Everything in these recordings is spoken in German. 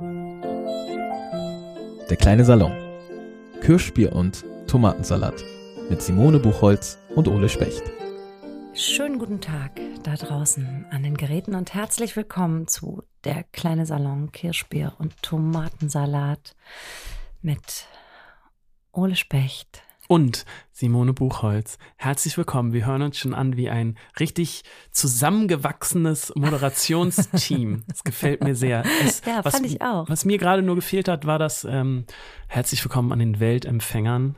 Der kleine Salon. Kirschbier und Tomatensalat mit Simone Buchholz und Ole Specht. Schönen guten Tag da draußen an den Geräten und herzlich willkommen zu Der kleine Salon Kirschbier und Tomatensalat mit Ole Specht und Simone Buchholz. Herzlich willkommen. Wir hören uns schon an wie ein richtig zusammengewachsenes Moderationsteam. Das gefällt mir sehr. Es, ja, was, fand ich auch. Was mir gerade nur gefehlt hat, war das ähm, Herzlich willkommen an den Weltempfängern.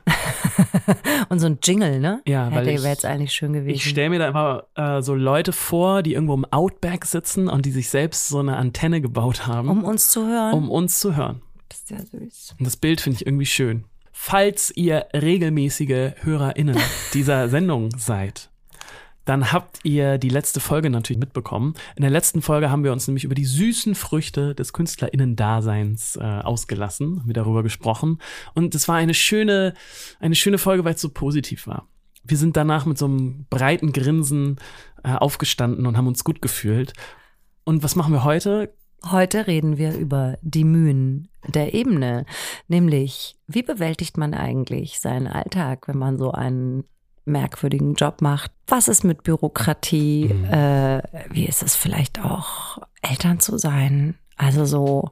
und so ein Jingle, ne? Ja, weil wäre jetzt eigentlich schön gewesen. Ich stelle mir da immer äh, so Leute vor, die irgendwo im Outback sitzen und die sich selbst so eine Antenne gebaut haben. Um uns zu hören. Um uns zu hören. Das ist ja süß. Und das Bild finde ich irgendwie schön. Falls ihr regelmäßige HörerInnen dieser Sendung seid, dann habt ihr die letzte Folge natürlich mitbekommen. In der letzten Folge haben wir uns nämlich über die süßen Früchte des KünstlerInnen-Daseins äh, ausgelassen, haben wir darüber gesprochen. Und es war eine schöne, eine schöne Folge, weil es so positiv war. Wir sind danach mit so einem breiten Grinsen äh, aufgestanden und haben uns gut gefühlt. Und was machen wir heute? Heute reden wir über die Mühen der Ebene, nämlich wie bewältigt man eigentlich seinen Alltag, wenn man so einen merkwürdigen Job macht? Was ist mit Bürokratie? Mhm. Äh, wie ist es vielleicht auch, Eltern zu sein? Also so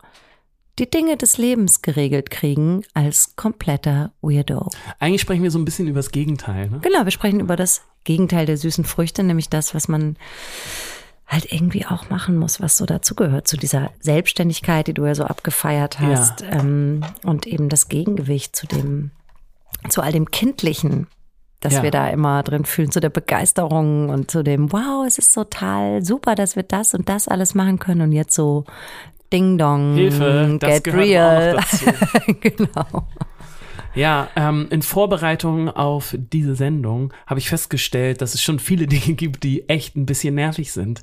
die Dinge des Lebens geregelt kriegen als kompletter Weirdo. Eigentlich sprechen wir so ein bisschen über das Gegenteil. Ne? Genau, wir sprechen über das Gegenteil der süßen Früchte, nämlich das, was man halt irgendwie auch machen muss, was so dazugehört, zu dieser Selbstständigkeit, die du ja so abgefeiert hast. Ja. Ähm, und eben das Gegengewicht zu dem, zu all dem Kindlichen, das ja. wir da immer drin fühlen, zu der Begeisterung und zu dem, wow, es ist total super, dass wir das und das alles machen können und jetzt so Ding Dong, Hilfe, get real. genau. Ja, ähm, in Vorbereitung auf diese Sendung habe ich festgestellt, dass es schon viele Dinge gibt, die echt ein bisschen nervig sind.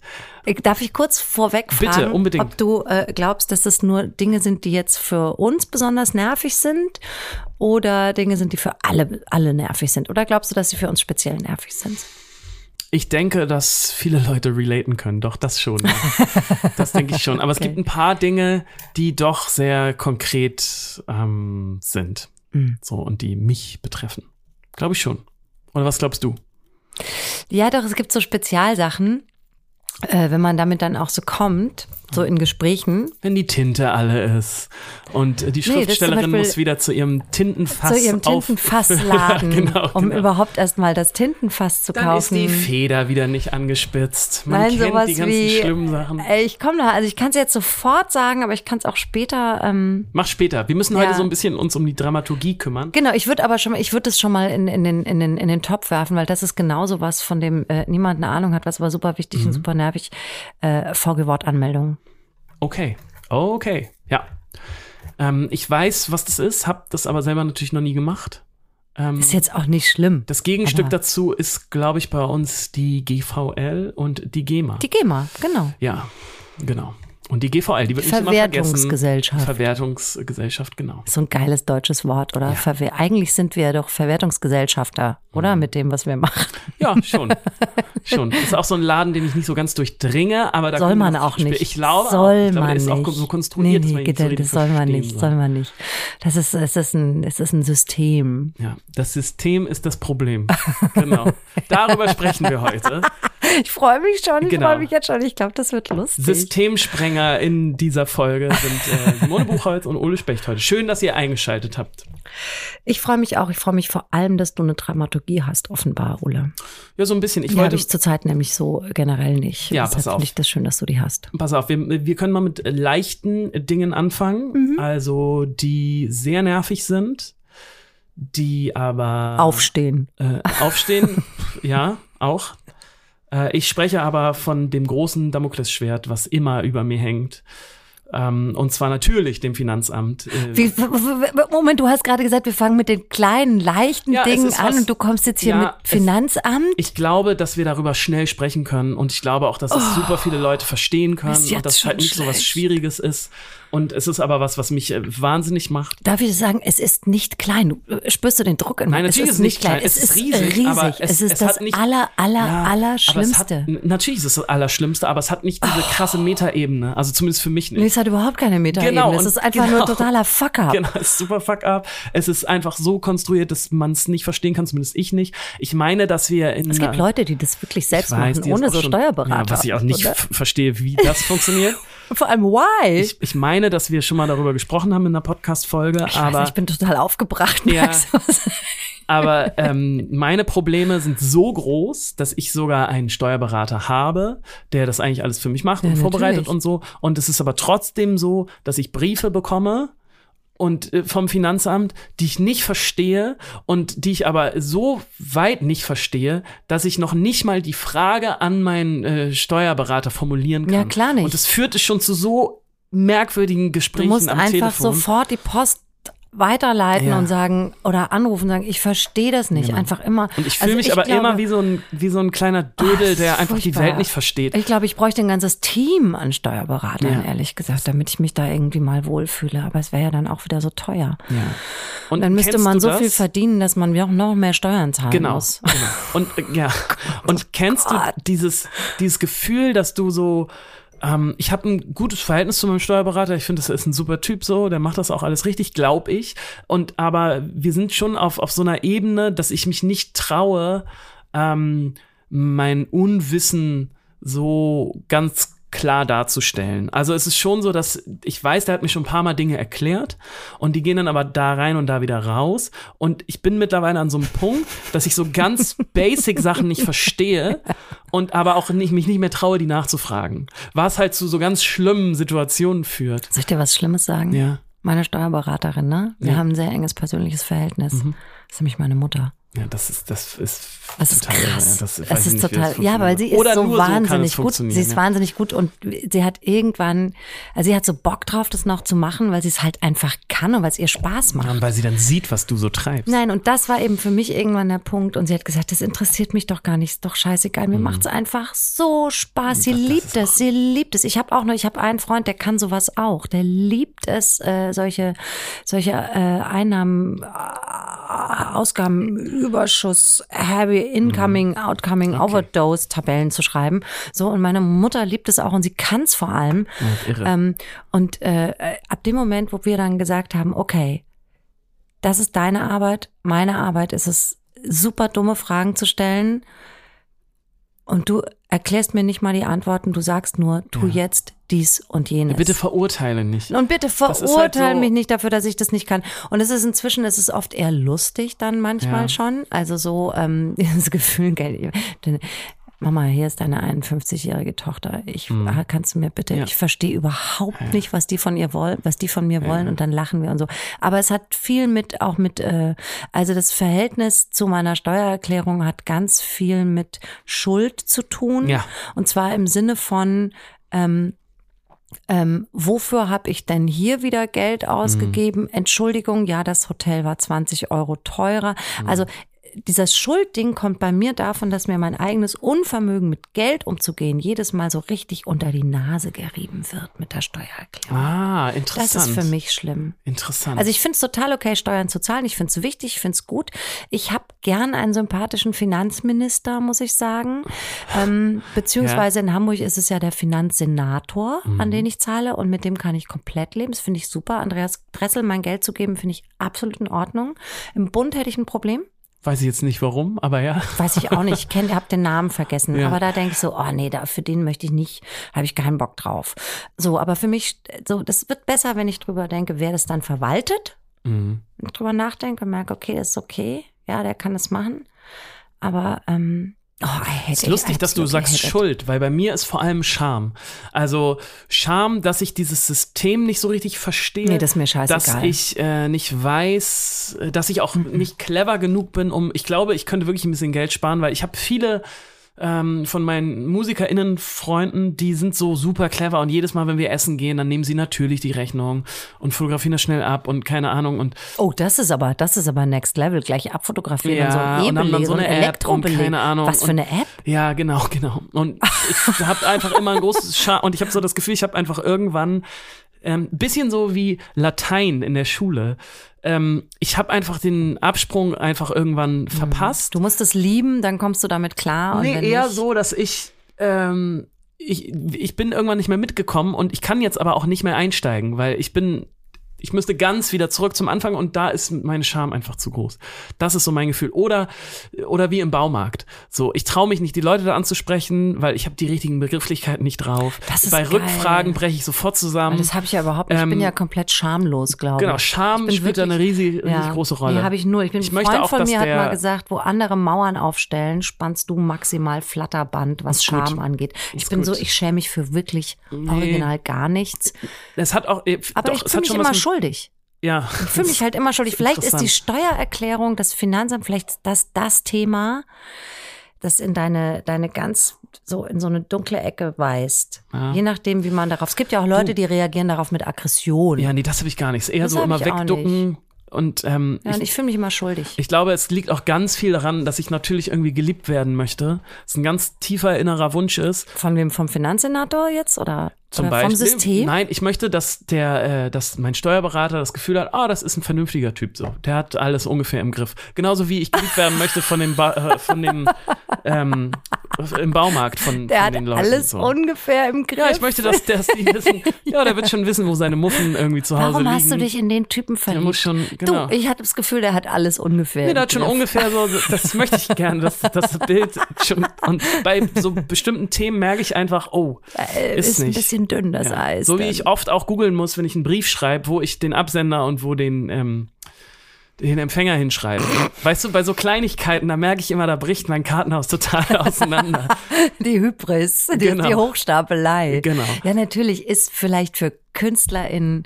Darf ich kurz vorweg fragen, Bitte, ob du äh, glaubst, dass das nur Dinge sind, die jetzt für uns besonders nervig sind oder Dinge sind, die für alle, alle nervig sind? Oder glaubst du, dass sie für uns speziell nervig sind? Ich denke, dass viele Leute relaten können. Doch, das schon. Das denke ich schon. Aber okay. es gibt ein paar Dinge, die doch sehr konkret ähm, sind. Mhm. So, und die mich betreffen. Glaube ich schon. Oder was glaubst du? Ja, doch, es gibt so Spezialsachen, äh, wenn man damit dann auch so kommt, so in Gesprächen. Wenn die Tinte alle ist und die Schriftstellerin nee, muss wieder zu ihrem Tintenfass zu ihrem Tintenfassladen, genau, um genau. überhaupt erstmal das Tintenfass zu dann kaufen. Dann ist die Feder wieder nicht angespitzt. Man Nein, kennt sowas die ganzen wie, schlimmen Sachen. Ey, ich komme da, also ich kann es jetzt sofort sagen, aber ich kann es auch später. Ähm, Mach später. Wir müssen ja. heute so ein bisschen uns um die Dramaturgie kümmern. Genau, ich würde aber schon, ich würde das schon mal in, in, den, in, den, in den Topf werfen, weil das ist genauso was, von dem äh, niemand eine Ahnung hat, was aber super wichtig mhm. und super nervig. Äh, VG-Wortanmeldung. Okay, okay, ja. Ähm, ich weiß, was das ist, habe das aber selber natürlich noch nie gemacht. Ähm, ist jetzt auch nicht schlimm. Das Gegenstück dazu ist, glaube ich, bei uns die GVL und die GEMA. Die GEMA, genau. Ja, genau. Und die GVL, die wird nicht immer. Verwertungsgesellschaft. Verwertungsgesellschaft, genau. So ein geiles deutsches Wort, oder? Ja. Eigentlich sind wir doch Verwertungsgesellschafter, oder? Mhm. Mit dem, was wir machen. Ja, schon. schon. Das ist auch so ein Laden, den ich nicht so ganz durchdringe, aber da soll man auch nicht. Ich glaube, soll auch, ich glaube, man ist auch so konstruiert, nee, nee, dass man das soll man nicht, soll. soll man nicht. Das ist, es ist ein, es ist ein System. Ja, das System ist das Problem. Genau. Darüber sprechen wir heute. Ich freue mich schon, ich genau. freue mich jetzt schon. Ich glaube, das wird lustig. Systemsprenger in dieser Folge sind äh, Simone Buchholz und Ole Specht heute. Schön, dass ihr eingeschaltet habt. Ich freue mich auch. Ich freue mich vor allem, dass du eine Dramaturgie hast, offenbar, Ole. Ja, so ein bisschen. Ich die habe ich zurzeit nämlich so generell nicht. Ja, Deshalb pass auf. Finde ich das schön, dass du die hast. Pass auf, wir, wir können mal mit leichten Dingen anfangen, mhm. also die sehr nervig sind, die aber aufstehen. Äh, aufstehen, ja, auch. Äh, ich spreche aber von dem großen Damoklesschwert, was immer über mir hängt. Ähm, und zwar natürlich dem Finanzamt. Äh, Wie, Moment, du hast gerade gesagt, wir fangen mit den kleinen, leichten ja, Dingen an was, und du kommst jetzt hier ja, mit Finanzamt? Es, ich glaube, dass wir darüber schnell sprechen können und ich glaube auch, dass es oh, super viele Leute verstehen können und dass es halt nicht schlecht. so was Schwieriges ist. Und es ist aber was, was mich äh, wahnsinnig macht. Darf ich sagen, es ist nicht klein. Äh, spürst du den Druck in? Nein, natürlich es ist, nicht klein. Es, es ist riesig. riesig. es, es, ist es das nicht, aller, aller, ja, aller Schlimmste. Hat, natürlich ist es das Allerschlimmste, aber es hat nicht diese oh. krasse Metaebene. Also zumindest für mich nicht. Nee, es hat überhaupt keine Metaebene. Genau, es ist einfach genau. nur totaler Fuck-up. Genau, es ist super fuck up. Es ist einfach so konstruiert, dass man es nicht verstehen kann, zumindest ich nicht. Ich meine, dass wir in Es gibt Leute, die das wirklich selbst weiß, machen, ohne so schon- Steuerberater. Ja, was ich auch nicht verstehe, wie das funktioniert. Vor allem, why? Ich, ich meine, dass wir schon mal darüber gesprochen haben in einer Podcast-Folge, ich, aber weiß ich bin total aufgebracht. Ja. Aber ähm, meine Probleme sind so groß, dass ich sogar einen Steuerberater habe, der das eigentlich alles für mich macht Ja, und vorbereitet natürlich. und so. Und es ist aber trotzdem so, dass ich Briefe bekomme und äh, vom Finanzamt, die ich nicht verstehe und die ich aber so weit nicht verstehe, dass ich noch nicht mal die Frage an meinen äh, Steuerberater formulieren kann. Ja, klar nicht. Und das führte schon zu so merkwürdigen Du Gesprächen musst am einfach Telefon. sofort die Post weiterleiten Ja. und sagen oder anrufen und sagen, ich verstehe das nicht. Genau. Einfach immer. Und ich fühle Also mich aber glaube- immer wie so ein, wie so ein kleiner Dödel, Ach, der einfach die furchtbar. Welt nicht versteht. Ich glaube, ich bräuchte ein ganzes Team an Steuerberatern, Ja. ehrlich gesagt, damit ich mich da irgendwie mal wohlfühle. Aber es wäre ja dann auch wieder so teuer. Ja. Und Dann müsste man so das? viel verdienen, dass man auch noch mehr Steuern zahlen Genau, muss. genau. Und äh, ja. Und kennst Gott. du dieses dieses Gefühl, dass du so ähm, ich habe ein gutes Verhältnis zu meinem Steuerberater. Ich finde, das ist ein super Typ so. Der macht das auch alles richtig, glaube ich. Und aber wir sind schon auf auf so einer Ebene, dass ich mich nicht traue, ähm, mein Unwissen so ganz klar darzustellen. Also es ist schon so, dass ich weiß, der hat mir schon ein paar Mal Dinge erklärt und die gehen dann aber da rein und da wieder raus und ich bin mittlerweile an so einem Punkt, dass ich so ganz basic Sachen nicht verstehe und aber auch nicht, mich nicht mehr traue, die nachzufragen. Was halt zu so ganz schlimmen Situationen führt. Soll ich dir was Schlimmes sagen? Ja. Meine Steuerberaterin, ne? Wir Ja. Mhm. haben ein sehr enges persönliches Verhältnis. Das ist nämlich meine Mutter. Ja, das ist, das ist Das ist total krass. Das, Das, ich ist nicht, total, das ja, weil sie ist Oder so nur so es wahnsinnig gut. Sie ist ja. wahnsinnig gut und sie hat irgendwann, also sie hat so Bock drauf, das noch zu machen, weil sie es halt einfach kann und weil es ihr Spaß macht. Ja, und weil sie dann sieht, was du so treibst. Nein, und das war eben für mich irgendwann der Punkt. Und sie hat gesagt, das interessiert mich doch gar nicht, ist doch scheißegal. Mhm. Mir macht's einfach so Spaß. Sie liebt es, sie liebt es. Ich habe auch noch, ich habe einen Freund, der kann sowas auch. Der liebt es, äh, solche, solche äh, Einnahmen, äh, Ausgaben, Überschuss, Heavy Incoming, Outcoming, Overdose Tabellen zu schreiben. So, und meine Mutter liebt es auch und sie kann's vor allem. Irre. Ähm, und äh, ab dem Moment, wo wir dann gesagt haben, okay, das ist deine Arbeit, meine Arbeit ist es, super dumme Fragen zu stellen. Und du erklärst mir nicht mal die Antworten, du sagst nur, tu Ja. jetzt dies und jenes. Bitte verurteile nicht. Und bitte ist verurteile halt so- mich nicht dafür, dass ich das nicht kann. Und es ist inzwischen, es ist oft eher lustig dann manchmal Ja. schon. Also so ähm, das Gefühl, gell, denn, Mama, hier ist deine 51-jährige Tochter. Ich ah, kannst du mir bitte, Mhm. Ja. ich verstehe überhaupt nicht, was die von ihr wollen, was die von mir wollen und dann lachen wir und so. Aber es hat viel mit auch mit äh, also das Verhältnis zu meiner Steuererklärung hat ganz viel mit Schuld zu tun. Ja. Und zwar im Sinne von ähm, ähm, wofür habe ich denn hier wieder Geld ausgegeben? Entschuldigung, ja, das Hotel war 20 Euro teurer. Also dieses Schuldding kommt bei mir davon, dass mir mein eigenes Unvermögen mit Geld umzugehen jedes Mal so richtig unter die Nase gerieben wird mit der Steuererklärung. Ah, das interessant. ist für mich schlimm. Interessant. Also ich finde es total okay, Steuern zu zahlen. Ich finde es wichtig, ich finde es gut. Ich habe gern einen sympathischen Finanzminister, muss ich sagen. Ähm, beziehungsweise in Hamburg ist es ja der Finanzsenator, Mhm. an den ich zahle und mit dem kann ich komplett leben. Das finde ich super. Andreas Dressel mein Geld zu geben, finde ich absolut in Ordnung. Im Bund hätte ich ein Problem. Weiß ich jetzt nicht warum, aber ja. Weiß ich auch nicht. Ich kenne, habe den Namen vergessen. Ja. Aber da denke ich so, oh nee, da, für den möchte ich nicht, habe ich keinen Bock drauf. So, aber für mich, so, das wird besser, wenn ich drüber denke, wer das dann verwaltet. Mhm. Drüber nachdenke und merke, okay, das ist okay. Ja, der kann das machen. Aber, ähm, oh, I hate Es ist lustig, dass du sagst. Schuld, weil bei mir ist vor allem Scham. Also Scham, dass ich dieses System nicht so richtig verstehe. Nee, das ist mir scheißegal. Dass ich äh, nicht weiß, äh, dass ich auch nicht clever genug bin, um. Ich glaube, ich könnte wirklich ein bisschen Geld sparen, weil ich habe viele ähm, von meinen MusikerInnen-Freunden, die sind so super clever und jedes Mal, wenn wir essen gehen, dann nehmen sie natürlich die Rechnung und fotografieren das schnell ab und keine Ahnung und Oh, das ist aber, das ist aber next level. Gleich abfotografieren und so Ja, ein und haben dann so und eine App und keine Ahnung. Was für Und- eine App? Ja, genau, genau. Und ich habe einfach immer ein großes Scha und ich habe so das Gefühl, ich habe einfach irgendwann ähm, bisschen so wie Latein in der Schule. Ähm, ich habe einfach den Absprung einfach irgendwann verpasst. Du musst es lieben, dann kommst du damit klar. Nee, eher nicht, so, dass ich ähm, ich, ich bin irgendwann nicht mehr mitgekommen und ich kann jetzt aber auch nicht mehr einsteigen, weil ich bin ich müsste ganz wieder zurück zum Anfang und da ist meine Scham einfach zu groß. Das ist so mein Gefühl. Oder, oder wie im Baumarkt. So, ich traue mich nicht, die Leute da anzusprechen, weil ich habe die richtigen Begrifflichkeiten nicht drauf. Das ist Bei geil. Rückfragen breche ich sofort zusammen. Das habe ich ja überhaupt nicht. Ich bin Ähm, ja komplett schamlos, glaube ich. genau, Scham Ich spielt da eine riesig, riesig große Rolle. Nee, habe ich nur. Ich bin Ich Freund auch, von mir hat mal gesagt, wo andere Mauern aufstellen, spannst du maximal Flatterband, was gut. Scham angeht. Ich Ist bin gut. so, ich schäme mich für wirklich original gar nichts. Es hat auch, äh, Aber doch, ich es hat schon immer was mit, schuldig. Ja. Ich fühle mich halt immer schuldig. Vielleicht ist die. Steuererklärung, das Finanzamt, vielleicht das das Thema, das in deine, deine ganz so in so eine dunkle Ecke weist. Ja. Je nachdem, wie man darauf. Es gibt ja auch Leute, die reagieren darauf mit Aggression. Ja, nee, das habe ich gar nicht. Es ist Eher Das so immer ich wegducken. Und ähm, Ja, und ich fühle mich immer schuldig. Ich glaube, es liegt auch ganz viel daran, dass ich natürlich irgendwie geliebt werden möchte. Es ein ganz tiefer innerer Wunsch ist. Von wem? Vom Finanzsenator jetzt oder, Zum oder Beispiel. vom System? Nein, ich möchte, dass der, äh, dass mein Steuerberater das Gefühl hat, ah, das ist ein vernünftiger Typ so. Der hat alles ungefähr im Griff. Genauso wie ich geliebt werden möchte von dem, ba äh, von dem ähm, im Baumarkt von, Der von hat den Leuten. alles so. ungefähr im Griff. Ja, ich möchte, dass, dass die wissen, ja, der wird schon wissen, wo seine Muffen irgendwie zu Hause Warum liegen. hast du dich in den Typen der verliebt? muss schon, genau. Du, ich hatte das Gefühl, der hat alles ungefähr. Nee, der hat schon Griff. ungefähr so, das möchte ich gern, das, das Bild schon. Und bei so bestimmten Themen merke ich einfach, oh, Äh, ist, ist ein nicht. Dünn, das Ja. Eis. So wie dann. ich oft auch googeln muss, wenn ich einen Brief schreibe, wo ich den Absender und wo den, ähm, den Empfänger hinschreibe. Weißt du, bei so Kleinigkeiten, da merke ich immer, da bricht mein Kartenhaus total auseinander. Die Hybris, die, Genau. die Hochstapelei. Genau. Ja, natürlich ist vielleicht für KünstlerInnen,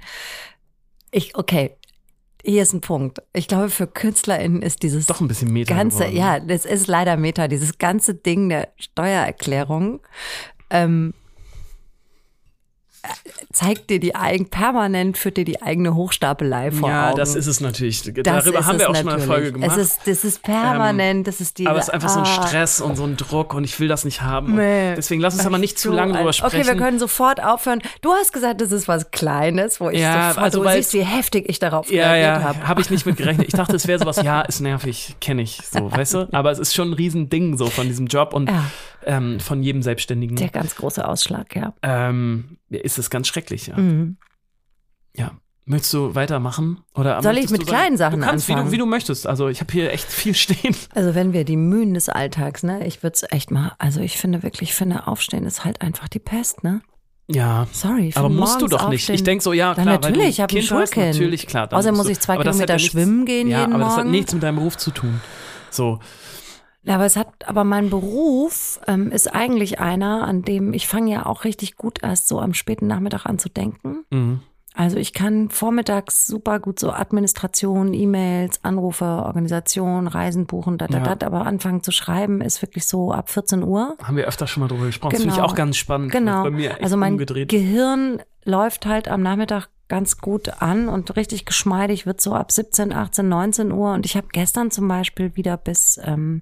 ich, okay, hier ist ein Punkt. Ich glaube, für KünstlerInnen ist dieses Doch ein bisschen Meta ganze, geworden. ja, das ist leider Meta, dieses ganze Ding der Steuererklärung, ähm, äh, zeigt dir die eigen, permanent führt dir die eigene Hochstapelei vor Ja, Augen. das ist es natürlich. Das Darüber haben wir auch schon mal eine natürlich. Folge gemacht. Ähm, Es ist, das ist permanent, das ist die. aber es ist einfach so ein ah, Stress und so ein Druck und ich will das nicht haben. Nee. Deswegen lass uns aber nicht zu lange drüber sprechen. Okay, wir können sofort aufhören. Du hast gesagt, das ist was Kleines, wo ich Ja, sofort, also du siehst, wie heftig ich darauf Ja, reagiert ja, habe. habe ich nicht mit gerechnet. Ich dachte, es wäre sowas, ja, ist nervig, kenne ich, so, weißt du? Aber es ist schon ein Riesending so von diesem Job und Ja. ähm, von jedem Selbstständigen. Der ganz große Ausschlag, ja. ähm, ist es ganz schrecklich, ja. Mhm. ja. Möchtest du weitermachen? Oder Soll ich mit du sagen- kleinen Sachen du kannst, wie du, anfangen? wie du möchtest. Also ich habe hier echt viel stehen. Also wenn wir die Mühen des Alltags, ne, ich würde es echt mal, also ich finde wirklich, ich finde Aufstehen ist halt einfach die Pest, ne? Ja. Sorry. Aber musst du doch nicht. Ich denk so, ja, klar. weil natürlich, ich habe ein Kind hast, Schulkind. Natürlich, klar. Außerdem muss ich zwei Kilometer ja nichts- schwimmen gehen Ja, jeden aber das hat nichts mit deinem Beruf zu tun. So. Ja, aber es hat, aber mein Beruf ähm, ist eigentlich einer, an dem ich fange ja auch richtig gut erst so am späten Nachmittag an zu denken. Mhm. Also ich kann vormittags super gut so Administration, E-Mails, Anrufe, Organisation, Reisen buchen, da, da, Ja. da, aber anfangen zu schreiben ist wirklich so ab 14 Uhr. Haben wir öfter schon mal drüber gesprochen. Das finde ich Genau. auch ganz spannend. Genau. Bei mir echt also mein umgedreht. Gehirn läuft halt am Nachmittag ganz gut an und richtig geschmeidig wird so ab 17, 18, 19 Uhr. Und ich habe gestern zum Beispiel wieder bis ähm,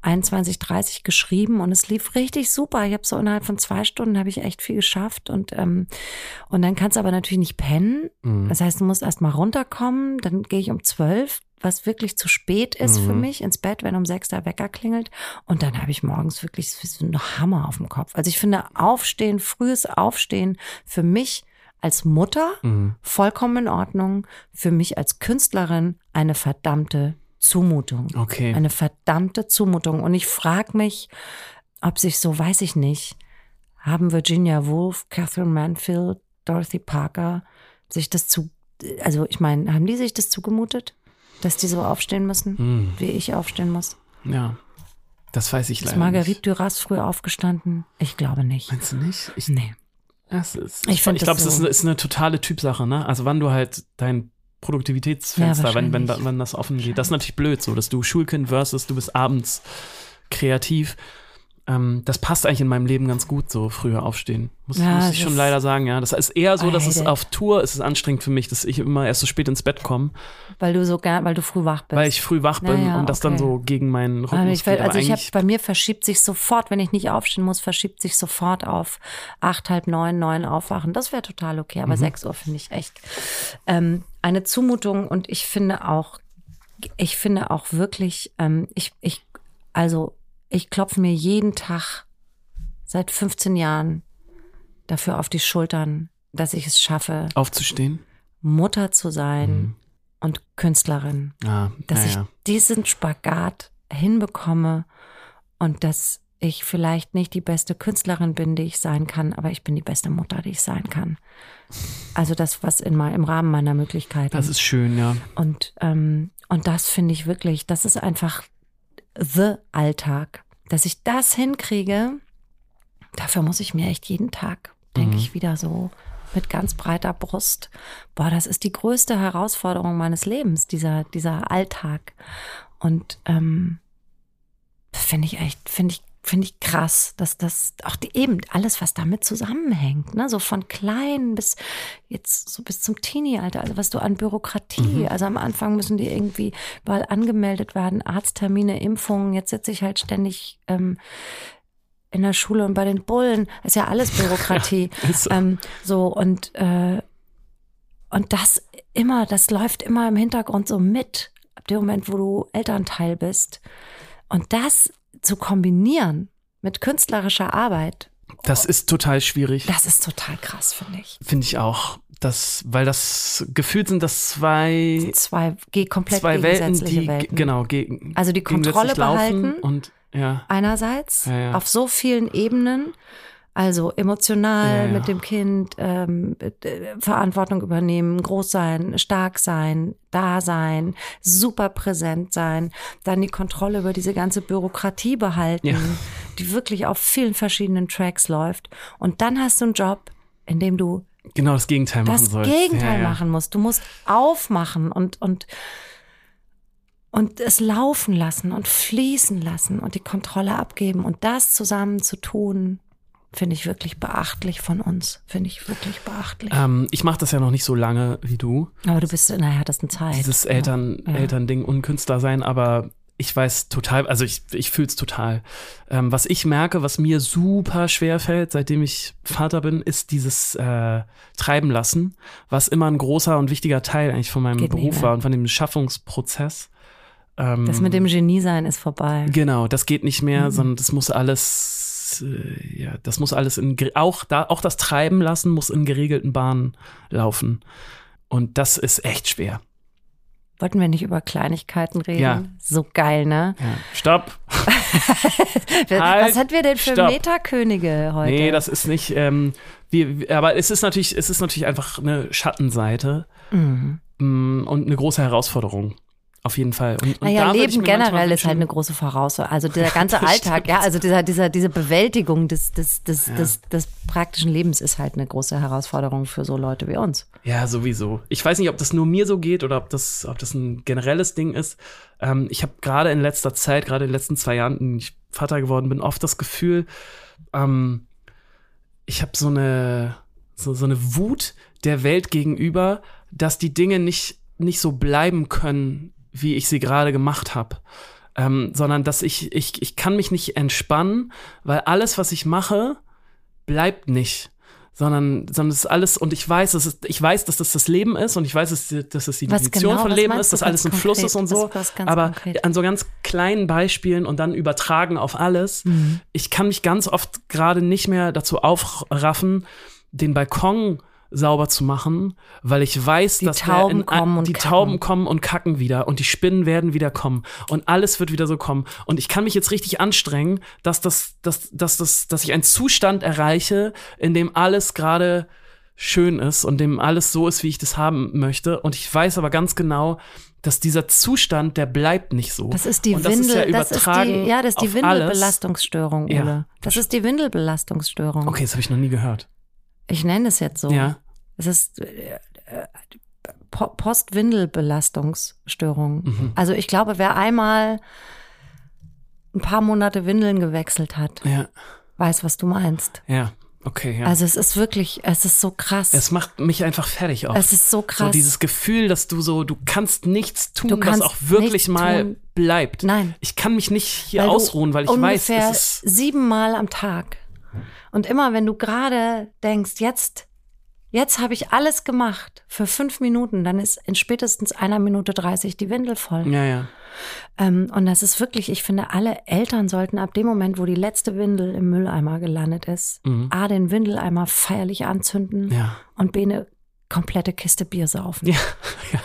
21, 30 geschrieben und es lief richtig super. Ich habe so innerhalb von zwei Stunden habe ich echt viel geschafft und ähm, und dann kannst du aber natürlich nicht pennen. Mhm. Das heißt, du musst erst mal runterkommen. Dann gehe ich um zwölf was wirklich zu spät ist für Mhm. mich, ins Bett, wenn um sechs der Wecker klingelt. Und dann habe ich morgens wirklich so einen Hammer auf dem Kopf. Also ich finde Aufstehen, frühes Aufstehen für mich als Mutter Mhm. vollkommen in Ordnung, für mich als Künstlerin eine verdammte Zumutung. Okay. Eine verdammte Zumutung. Und ich frage mich, ob sich so, weiß ich nicht, haben Virginia Woolf, Catherine Manfield, Dorothy Parker sich das zu, also ich meine, haben die sich das zugemutet, dass die so aufstehen müssen, Hm. wie ich aufstehen muss? Ja. Das weiß ich Ist leider Marguerite nicht. Duras früh aufgestanden? Ich glaube nicht. Meinst du nicht? Ich, Nee. Das ist, Ich ich, glaube, das es ist, so- eine- ist eine totale Typsache, ne? Also wann du halt dein Produktivitätsfenster, Ja, wenn, wenn, wenn das offen geht. Das ist natürlich blöd, so, dass du Schulkind versus du bist abends kreativ. Ähm, das passt eigentlich in meinem Leben ganz gut, so früher aufstehen. Muss, Ja, muss ich schon leider sagen, ja. Das ist eher so, dass es auf Tour ist es anstrengend für mich, dass ich immer erst so spät ins Bett komme, Weil du so gern, weil du früh wach bist. weil ich früh wach bin Ja, ja, und das dann okay. so gegen meinen Rhythmus ich, geht. Also ich habe eigentlich- bei mir verschiebt sich sofort, wenn ich nicht aufstehen muss, verschiebt sich sofort auf acht, halb neun, neun aufwachen. Das wäre total okay, Mhm. aber sechs Uhr finde ich echt ähm, eine Zumutung und ich finde auch, ich finde auch wirklich, ähm, ich, ich, also ich klopfe mir jeden Tag seit 15 Jahren dafür auf die Schultern, dass ich es schaffe, Aufzustehen. Mutter zu sein Mhm. und Künstlerin. Ah, Dass naja. ich diesen Spagat hinbekomme und dass ich vielleicht nicht die beste Künstlerin bin, die ich sein kann, aber ich bin die beste Mutter, die ich sein kann. Also das, was in mein, im Rahmen meiner Möglichkeiten. Das ist schön, ja. Und, ähm, und das finde ich wirklich, das ist einfach the Alltag. Dass ich das hinkriege, dafür muss ich mir echt jeden Tag, denke Mhm. ich, wieder so mit ganz breiter Brust. Boah, das ist die größte Herausforderung meines Lebens, dieser, dieser Alltag. Und ähm, finde ich echt, finde ich, finde ich krass, dass das auch die, eben alles, was damit zusammenhängt, ne, so von klein bis jetzt so bis zum Teenie-Alter, also was du an Bürokratie, also am Anfang müssen die irgendwie überall angemeldet werden, Arzttermine, Impfungen, jetzt sitze ich halt ständig ähm, in der Schule und bei den Bullen, ist ja alles Bürokratie. Ist so. ähm, so und äh, und das immer, das läuft immer im Hintergrund so mit, ab dem Moment, wo du Elternteil bist. Und das zu kombinieren mit künstlerischer Arbeit, Das ist total schwierig. das ist total krass, finde ich. Finde ich auch. Das, weil das gefühlt sind das zwei, Zwei komplett zwei Welten, die Welten. genau gegen Also die Kontrolle behalten. und ja. Einerseits Ja, ja. auf so vielen Ebenen, also emotional Ja, ja. mit dem Kind, ähm, äh, Verantwortung übernehmen, groß sein, stark sein, da sein, super präsent sein, dann die Kontrolle über diese ganze Bürokratie behalten, Ja. die wirklich auf vielen verschiedenen Tracks läuft. Und dann hast du einen Job, in dem du Genau das Gegenteil machen das sollst. Gegenteil machen musst. Du musst aufmachen und, und, und es laufen lassen und fließen lassen und die Kontrolle abgeben und das zusammen zu tun, finde ich wirklich beachtlich von uns. Finde ich wirklich beachtlich. Ähm, ich mache das ja noch nicht so lange wie du, Aber du bist in der härtesten Zeit. dieses Eltern, Ja. Elternding und Künstler sein, aber ich weiß total, also ich, ich fühle es total. Ähm, was ich merke, was mir super schwer fällt, seitdem ich Vater bin, ist dieses äh, Treiben lassen, was immer ein großer und wichtiger Teil eigentlich von meinem Geht Beruf war und von dem Schaffungsprozess. Ähm, Das mit dem Genie sein ist vorbei. Genau, das geht nicht mehr, Mhm. sondern das muss alles, äh, ja, das muss alles in, auch da, auch das Treiben lassen muss in geregelten Bahnen laufen. Und das ist echt schwer. Wollten wir nicht über Kleinigkeiten reden? Ja. So geil, ne? Ja. Stopp! Was Halt, hat wir denn für stopp. Metakönige heute? Nee, das ist nicht, ähm, wir- aber es ist natürlich, es ist natürlich einfach eine Schattenseite Mhm. mm, und eine große Herausforderung. Auf jeden Fall. Und, und Naja, Leben generell ist halt eine große Voraussetzung. Also dieser ganze Alltag, ja, also dieser, dieser, diese Bewältigung des, des, des, Ja. des, des praktischen Lebens ist halt eine große Herausforderung für so Leute wie uns. Ja, sowieso. Ich weiß nicht, ob das nur mir so geht oder ob das, ob das ein generelles Ding ist. Ähm, ich habe gerade in letzter Zeit, gerade in den letzten zwei Jahren, in ich Vater geworden bin, oft das Gefühl, ähm, ich habe so eine, so, so eine Wut der Welt gegenüber, dass die Dinge nicht, nicht so bleiben können, wie ich sie gerade gemacht habe. Ähm, sondern dass ich, ich, ich kann mich nicht entspannen, weil alles, was ich mache, bleibt nicht sondern, sondern es ist alles, und ich weiß, es ist, ich weiß, dass das das Leben ist und ich weiß, dass, dass das die Was Definition genau? von Leben ist, dass alles ein Fluss konkret? ist und so. Was- was ganz aber konkret? an so ganz kleinen Beispielen und dann übertragen auf alles, Mhm. ich kann mich ganz oft gerade nicht mehr dazu aufraffen, den Balkon sauber zu machen, weil ich weiß, Die dass Tauben in, die kacken. Tauben kommen und kacken wieder und die Spinnen werden wieder kommen und alles wird wieder so kommen und ich kann mich jetzt richtig anstrengen, dass das, dass, dass das, dass ich einen Zustand erreiche, in dem alles gerade schön ist und dem alles so ist, wie ich das haben möchte und ich weiß aber ganz genau, dass dieser Zustand, der bleibt nicht so. Das ist die und das Windel, ist ja das ist übertragen die, ja, das ist die. Windelbelastungsstörung, Ja. Ole. Das ist die Windelbelastungsstörung. Okay, das habe ich noch nie gehört. Ich nenne es jetzt so. Ja. Es ist äh, äh, Po- Post-Windel-Belastungsstörung. Mhm. Also ich glaube, wer einmal ein paar Monate Windeln gewechselt hat, Ja, weiß, was du meinst. ja, okay, ja. Also es ist wirklich, es ist so krass. es macht mich einfach fertig auch. es ist so krass. So dieses Gefühl, dass du so, du kannst nichts tun, Du was kannst auch wirklich mal tun. bleibt. Nein. Ich kann mich nicht hier Weil ausruhen, weil ich weiß, es ist. siebenmal am Tag. Und immer wenn du gerade denkst, jetzt Jetzt habe ich alles gemacht für fünf Minuten, dann ist in spätestens einer Minute 30 die Windel voll. Ja, ja. Ähm, und das ist wirklich, ich finde, alle Eltern sollten ab dem Moment, wo die letzte Windel im Mülleimer gelandet ist, A, den Windeleimer feierlich anzünden Mhm. Ja. und B, eine komplette Kiste Bier saufen. Ja, ja.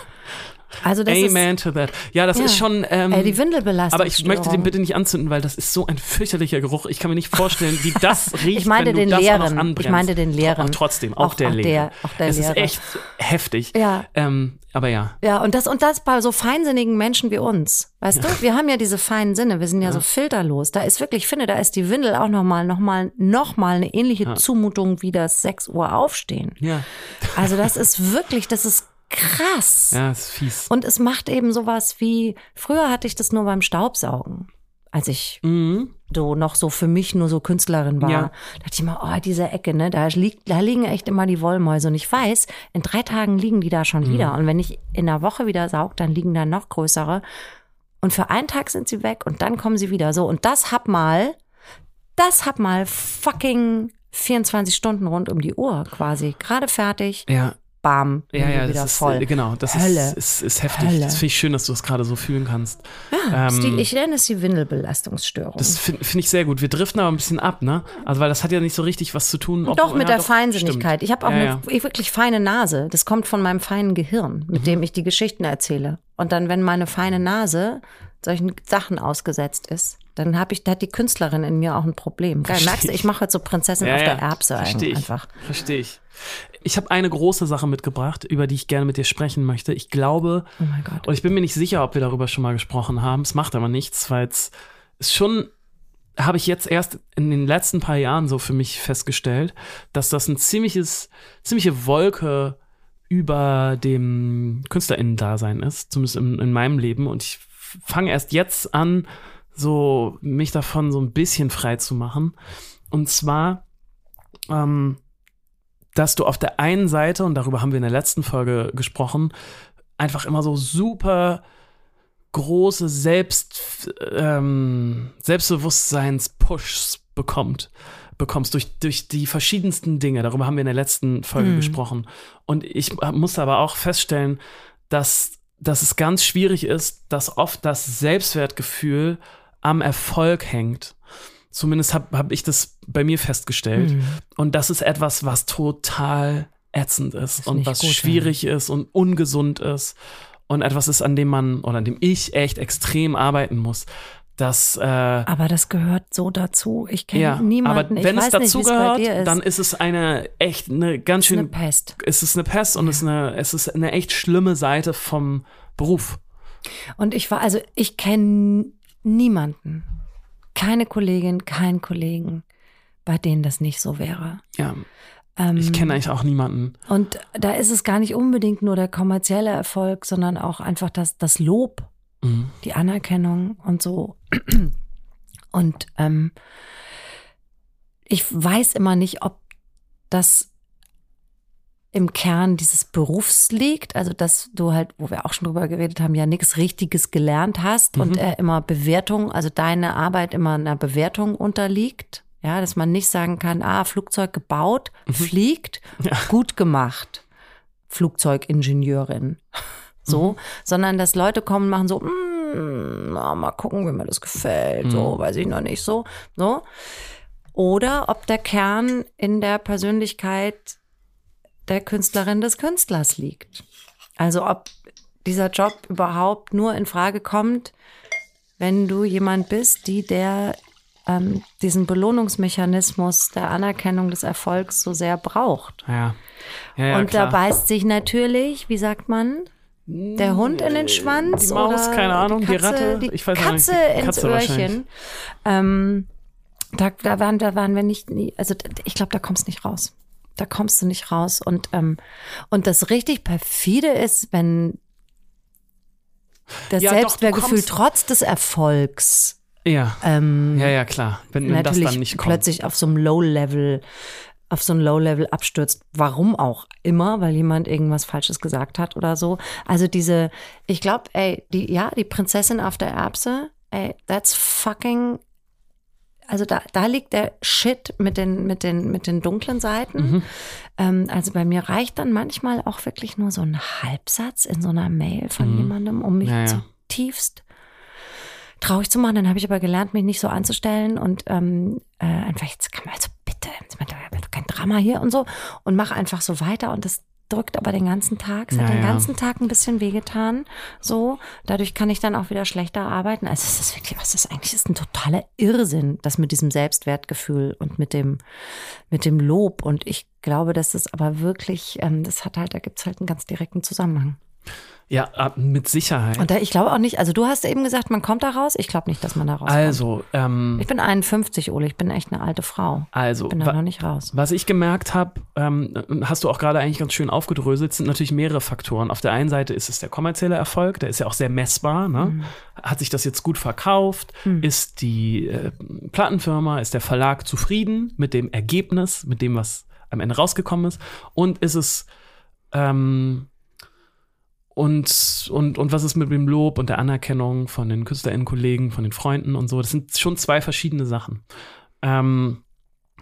Also das Amen to that. Ja, das Ja. ist schon. Ähm, ist, ey, die Windelbelastung. aber ich möchte den bitte nicht anzünden, weil das ist so ein fürchterlicher Geruch. Ich kann mir nicht vorstellen, wie das riecht. Ich du den auch leeren. Ich meinte den leeren. Trotzdem, auch, Auch- der auch leere. der- auch der es leere. ist echt heftig. Ja. Ähm, aber ja. Ja, und das, und das bei so feinsinnigen Menschen wie uns. Weißt du, wir haben ja diese feinen Sinne, wir sind ja, so filterlos. Da ist wirklich, ich finde, da ist die Windel auch nochmal, nochmal, nochmal eine ähnliche Zumutung wie das 6 Uhr aufstehen. Ja. Also das ist wirklich, das ist krass. Ja, ist fies. Und es macht eben sowas wie, früher hatte ich das nur beim Staubsaugen. Als ich Mhm. so noch so für mich nur so Künstlerin war, Ja. dachte ich immer, oh, diese Ecke, ne, da liegt, da liegen echt immer die Wollmäuse. Und ich weiß, in drei Tagen liegen die da schon Mhm. wieder. Und wenn ich in der Woche wieder saug, dann liegen da noch größere. Und für einen Tag sind sie weg und dann kommen sie wieder. So, und das hab mal, das hab mal fucking 24 Stunden rund um die Uhr quasi. Gerade fertig, Ja, bam, ja, ja, wieder das ist, voll. äh, genau, das Hölle. ist, ist, ist heftig. Hölle. Das finde ich schön, dass du das gerade so fühlen kannst. Ja, Ähm, Stil- ich nenne es die Windelbelastungsstörung. Das finde find ich sehr gut. Wir driften aber ein bisschen ab, ne? Also, weil das hat ja nicht so richtig was zu tun. ob- Doch, mit ja, der Feinsinnigkeit. stimmt. Ich habe auch ja, eine wirklich feine Nase. Das kommt von meinem feinen Gehirn, mit Mhm. dem ich die Geschichten erzähle. Und dann, wenn meine feine Nase solchen Sachen ausgesetzt ist, dann habe ich, da hat die Künstlerin in mir auch ein Problem. Geil, merkst du, ich. mache heute so Prinzessin Ja, auf der. Erbse Versteh ich. einfach. Verstehe ich. Ich habe eine große Sache mitgebracht, über die ich gerne mit dir sprechen möchte. Ich glaube, Oh mein Gott. und ich bin mir nicht sicher, ob wir darüber schon mal gesprochen haben. Es macht aber nichts, weil es ist schon, habe ich jetzt erst in den letzten paar Jahren so für mich festgestellt, dass das ein ziemliches, ziemliche Wolke über dem KünstlerInnen-Dasein ist, zumindest in, in meinem Leben. Und ich fange erst jetzt an, so mich davon so ein bisschen frei zu machen. Und zwar, ähm, dass du auf der einen Seite, und darüber haben wir in der letzten Folge gesprochen, einfach immer so super große Selbst, ähm, Selbstbewusstseins-Pushs bekommt, bekommst durch, durch die verschiedensten Dinge. Darüber haben wir in der letzten Folge Mhm. gesprochen. Und ich musste aber auch feststellen, dass, dass es ganz schwierig ist, dass oft das Selbstwertgefühl am Erfolg hängt. Zumindest habe hab ich das bei mir festgestellt. Mhm. Und das ist etwas, was total ätzend ist, Ist und nicht was gut, ja. schwierig ist und ungesund ist und etwas ist, an dem man oder an dem ich echt extrem arbeiten muss. Das, äh, Aber das gehört so dazu. Ich kenne ja, niemanden. aber wenn ich es weiß nicht, dazu bei gehört, ist. dann ist es eine echt eine ganz ist eine Pest. es ist eine Pest und es, ist eine, es ist eine echt schlimme Seite vom Beruf. Und ich war, also ich kenne niemanden, keine Kollegin, keinen Kollegen, bei denen das nicht so wäre. Ja, Ähm, ich kenne eigentlich auch niemanden. Und da ist es gar nicht unbedingt nur der kommerzielle Erfolg, sondern auch einfach das, das Lob, Mhm. die Anerkennung und so. Und ähm, ich weiß immer nicht, ob das im Kern dieses Berufs liegt, also dass du halt, wo wir auch schon drüber geredet haben, ja nichts Richtiges gelernt hast und Mhm. er immer Bewertung, also deine Arbeit immer einer Bewertung unterliegt. Ja, dass man nicht sagen kann, ah, Flugzeug gebaut, fliegt, Mhm. Ja. gut gemacht, Flugzeugingenieurin. So, Mhm. sondern dass Leute kommen und machen so, mm, na, mal gucken, wie mir das gefällt, Mhm. so, weiß ich noch nicht, so, so. Oder ob der Kern in der Persönlichkeit der Künstlerin des Künstlers liegt. Also ob dieser Job überhaupt nur in Frage kommt, wenn du jemand bist, die der ähm, diesen Belohnungsmechanismus der Anerkennung des Erfolgs so sehr braucht. Ja. ja, ja Und klar. da beißt sich natürlich, wie sagt man, der Hund in den Schwanz Die Maus, oder keine Ahnung, die Katze, Ratte, die ich weiß auch nicht, Katze die ins Katze wahrscheinlich. Öhrchen. Ähm, da, da, waren, da waren wir nicht, nie- also ich glaube, da kommst du nicht raus. Da kommst du nicht raus. Und, ähm, und das richtig perfide ist, wenn das Ja, Selbstwertgefühl trotz des Erfolgs Ja. ähm, ja, ja, klar. Wenn, wenn das natürlich dann nicht kommt. plötzlich auf so einem Low-Level, auf so ein Low-Level abstürzt. Warum auch immer, weil jemand irgendwas Falsches gesagt hat oder so. Also diese, ich glaube, ey, die, ja, die Prinzessin auf der Erbse, ey, that's fucking also da, da liegt der Shit mit den, mit den, mit den dunklen Seiten. Ähm, also bei mir reicht dann manchmal auch wirklich nur so ein Halbsatz in so einer Mail von jemandem, um mich Ja, ja. zutiefst traurig zu machen. Dann habe ich aber gelernt, mich nicht so anzustellen und ähm, äh, einfach jetzt kann man also bitte, jetzt mal kein Drama hier und so und mache einfach so weiter und das drückt aber den ganzen Tag. Es hat Ja, den ja. ganzen Tag ein bisschen wehgetan. So, dadurch kann ich dann auch wieder schlechter arbeiten. Also es ist wirklich, was ist eigentlich, ist ein totaler Irrsinn, das mit diesem Selbstwertgefühl und mit dem, mit dem Lob. Und ich glaube, dass das aber wirklich, ähm, das hat halt, da gibt's halt einen ganz direkten Zusammenhang. Ja, mit Sicherheit. Und da, ich glaube auch nicht, also du hast eben gesagt, man kommt da raus. Ich glaube nicht, dass man da rauskommt. also, ähm, Ich bin 51, Ole, ich bin echt eine alte Frau. also, Bin da noch nicht raus. Was ich gemerkt habe, ähm, hast du auch gerade eigentlich ganz schön aufgedröselt, sind natürlich mehrere Faktoren. Auf der einen Seite ist es der kommerzielle Erfolg, der ist ja auch sehr messbar. Ne? Mhm. Hat sich das jetzt gut verkauft? Ist die äh, Plattenfirma, ist der Verlag zufrieden mit dem Ergebnis, mit dem, was am Ende rausgekommen ist? Und ist es ähm, und, und, und was ist mit dem Lob und der Anerkennung von den KünstlerInnen-Kollegen, von den Freunden und so? Das sind schon zwei verschiedene Sachen. Ähm,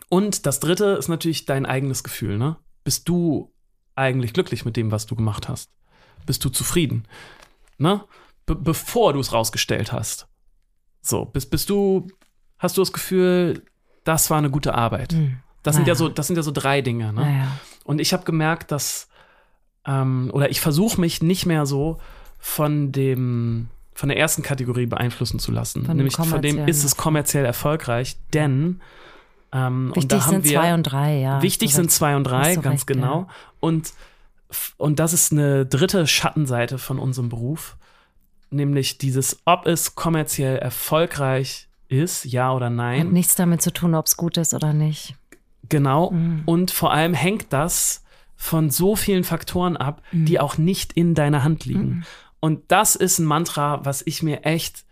und das dritte ist natürlich dein eigenes Gefühl, ne? Bist du eigentlich glücklich mit dem, was du gemacht hast? Bist du zufrieden? Ne? Be bevor du es rausgestellt hast. So, bist, bist du, hast du das Gefühl, das war eine gute Arbeit? Das sind ja so, das sind ja so drei Dinge, ne? Naja. Und ich habe gemerkt, dass, ähm, oder ich versuche mich nicht mehr so von dem, von der ersten Kategorie beeinflussen zu lassen. Von Nämlich von dem ist es kommerziell erfolgreich, denn ähm, und Wichtig sind wir, zwei und drei, ja. Wichtig Du sind zwei und drei, ganz recht, genau. ja. Und, und das ist eine dritte Schattenseite von unserem Beruf, nämlich dieses, ob es kommerziell erfolgreich ist, ja oder nein. Hat nichts damit zu tun, ob es gut ist oder nicht. Genau. Mhm. Und vor allem hängt das von so vielen Faktoren ab, Mhm. die auch nicht in deiner Hand liegen. Und das ist ein Mantra, was ich mir echt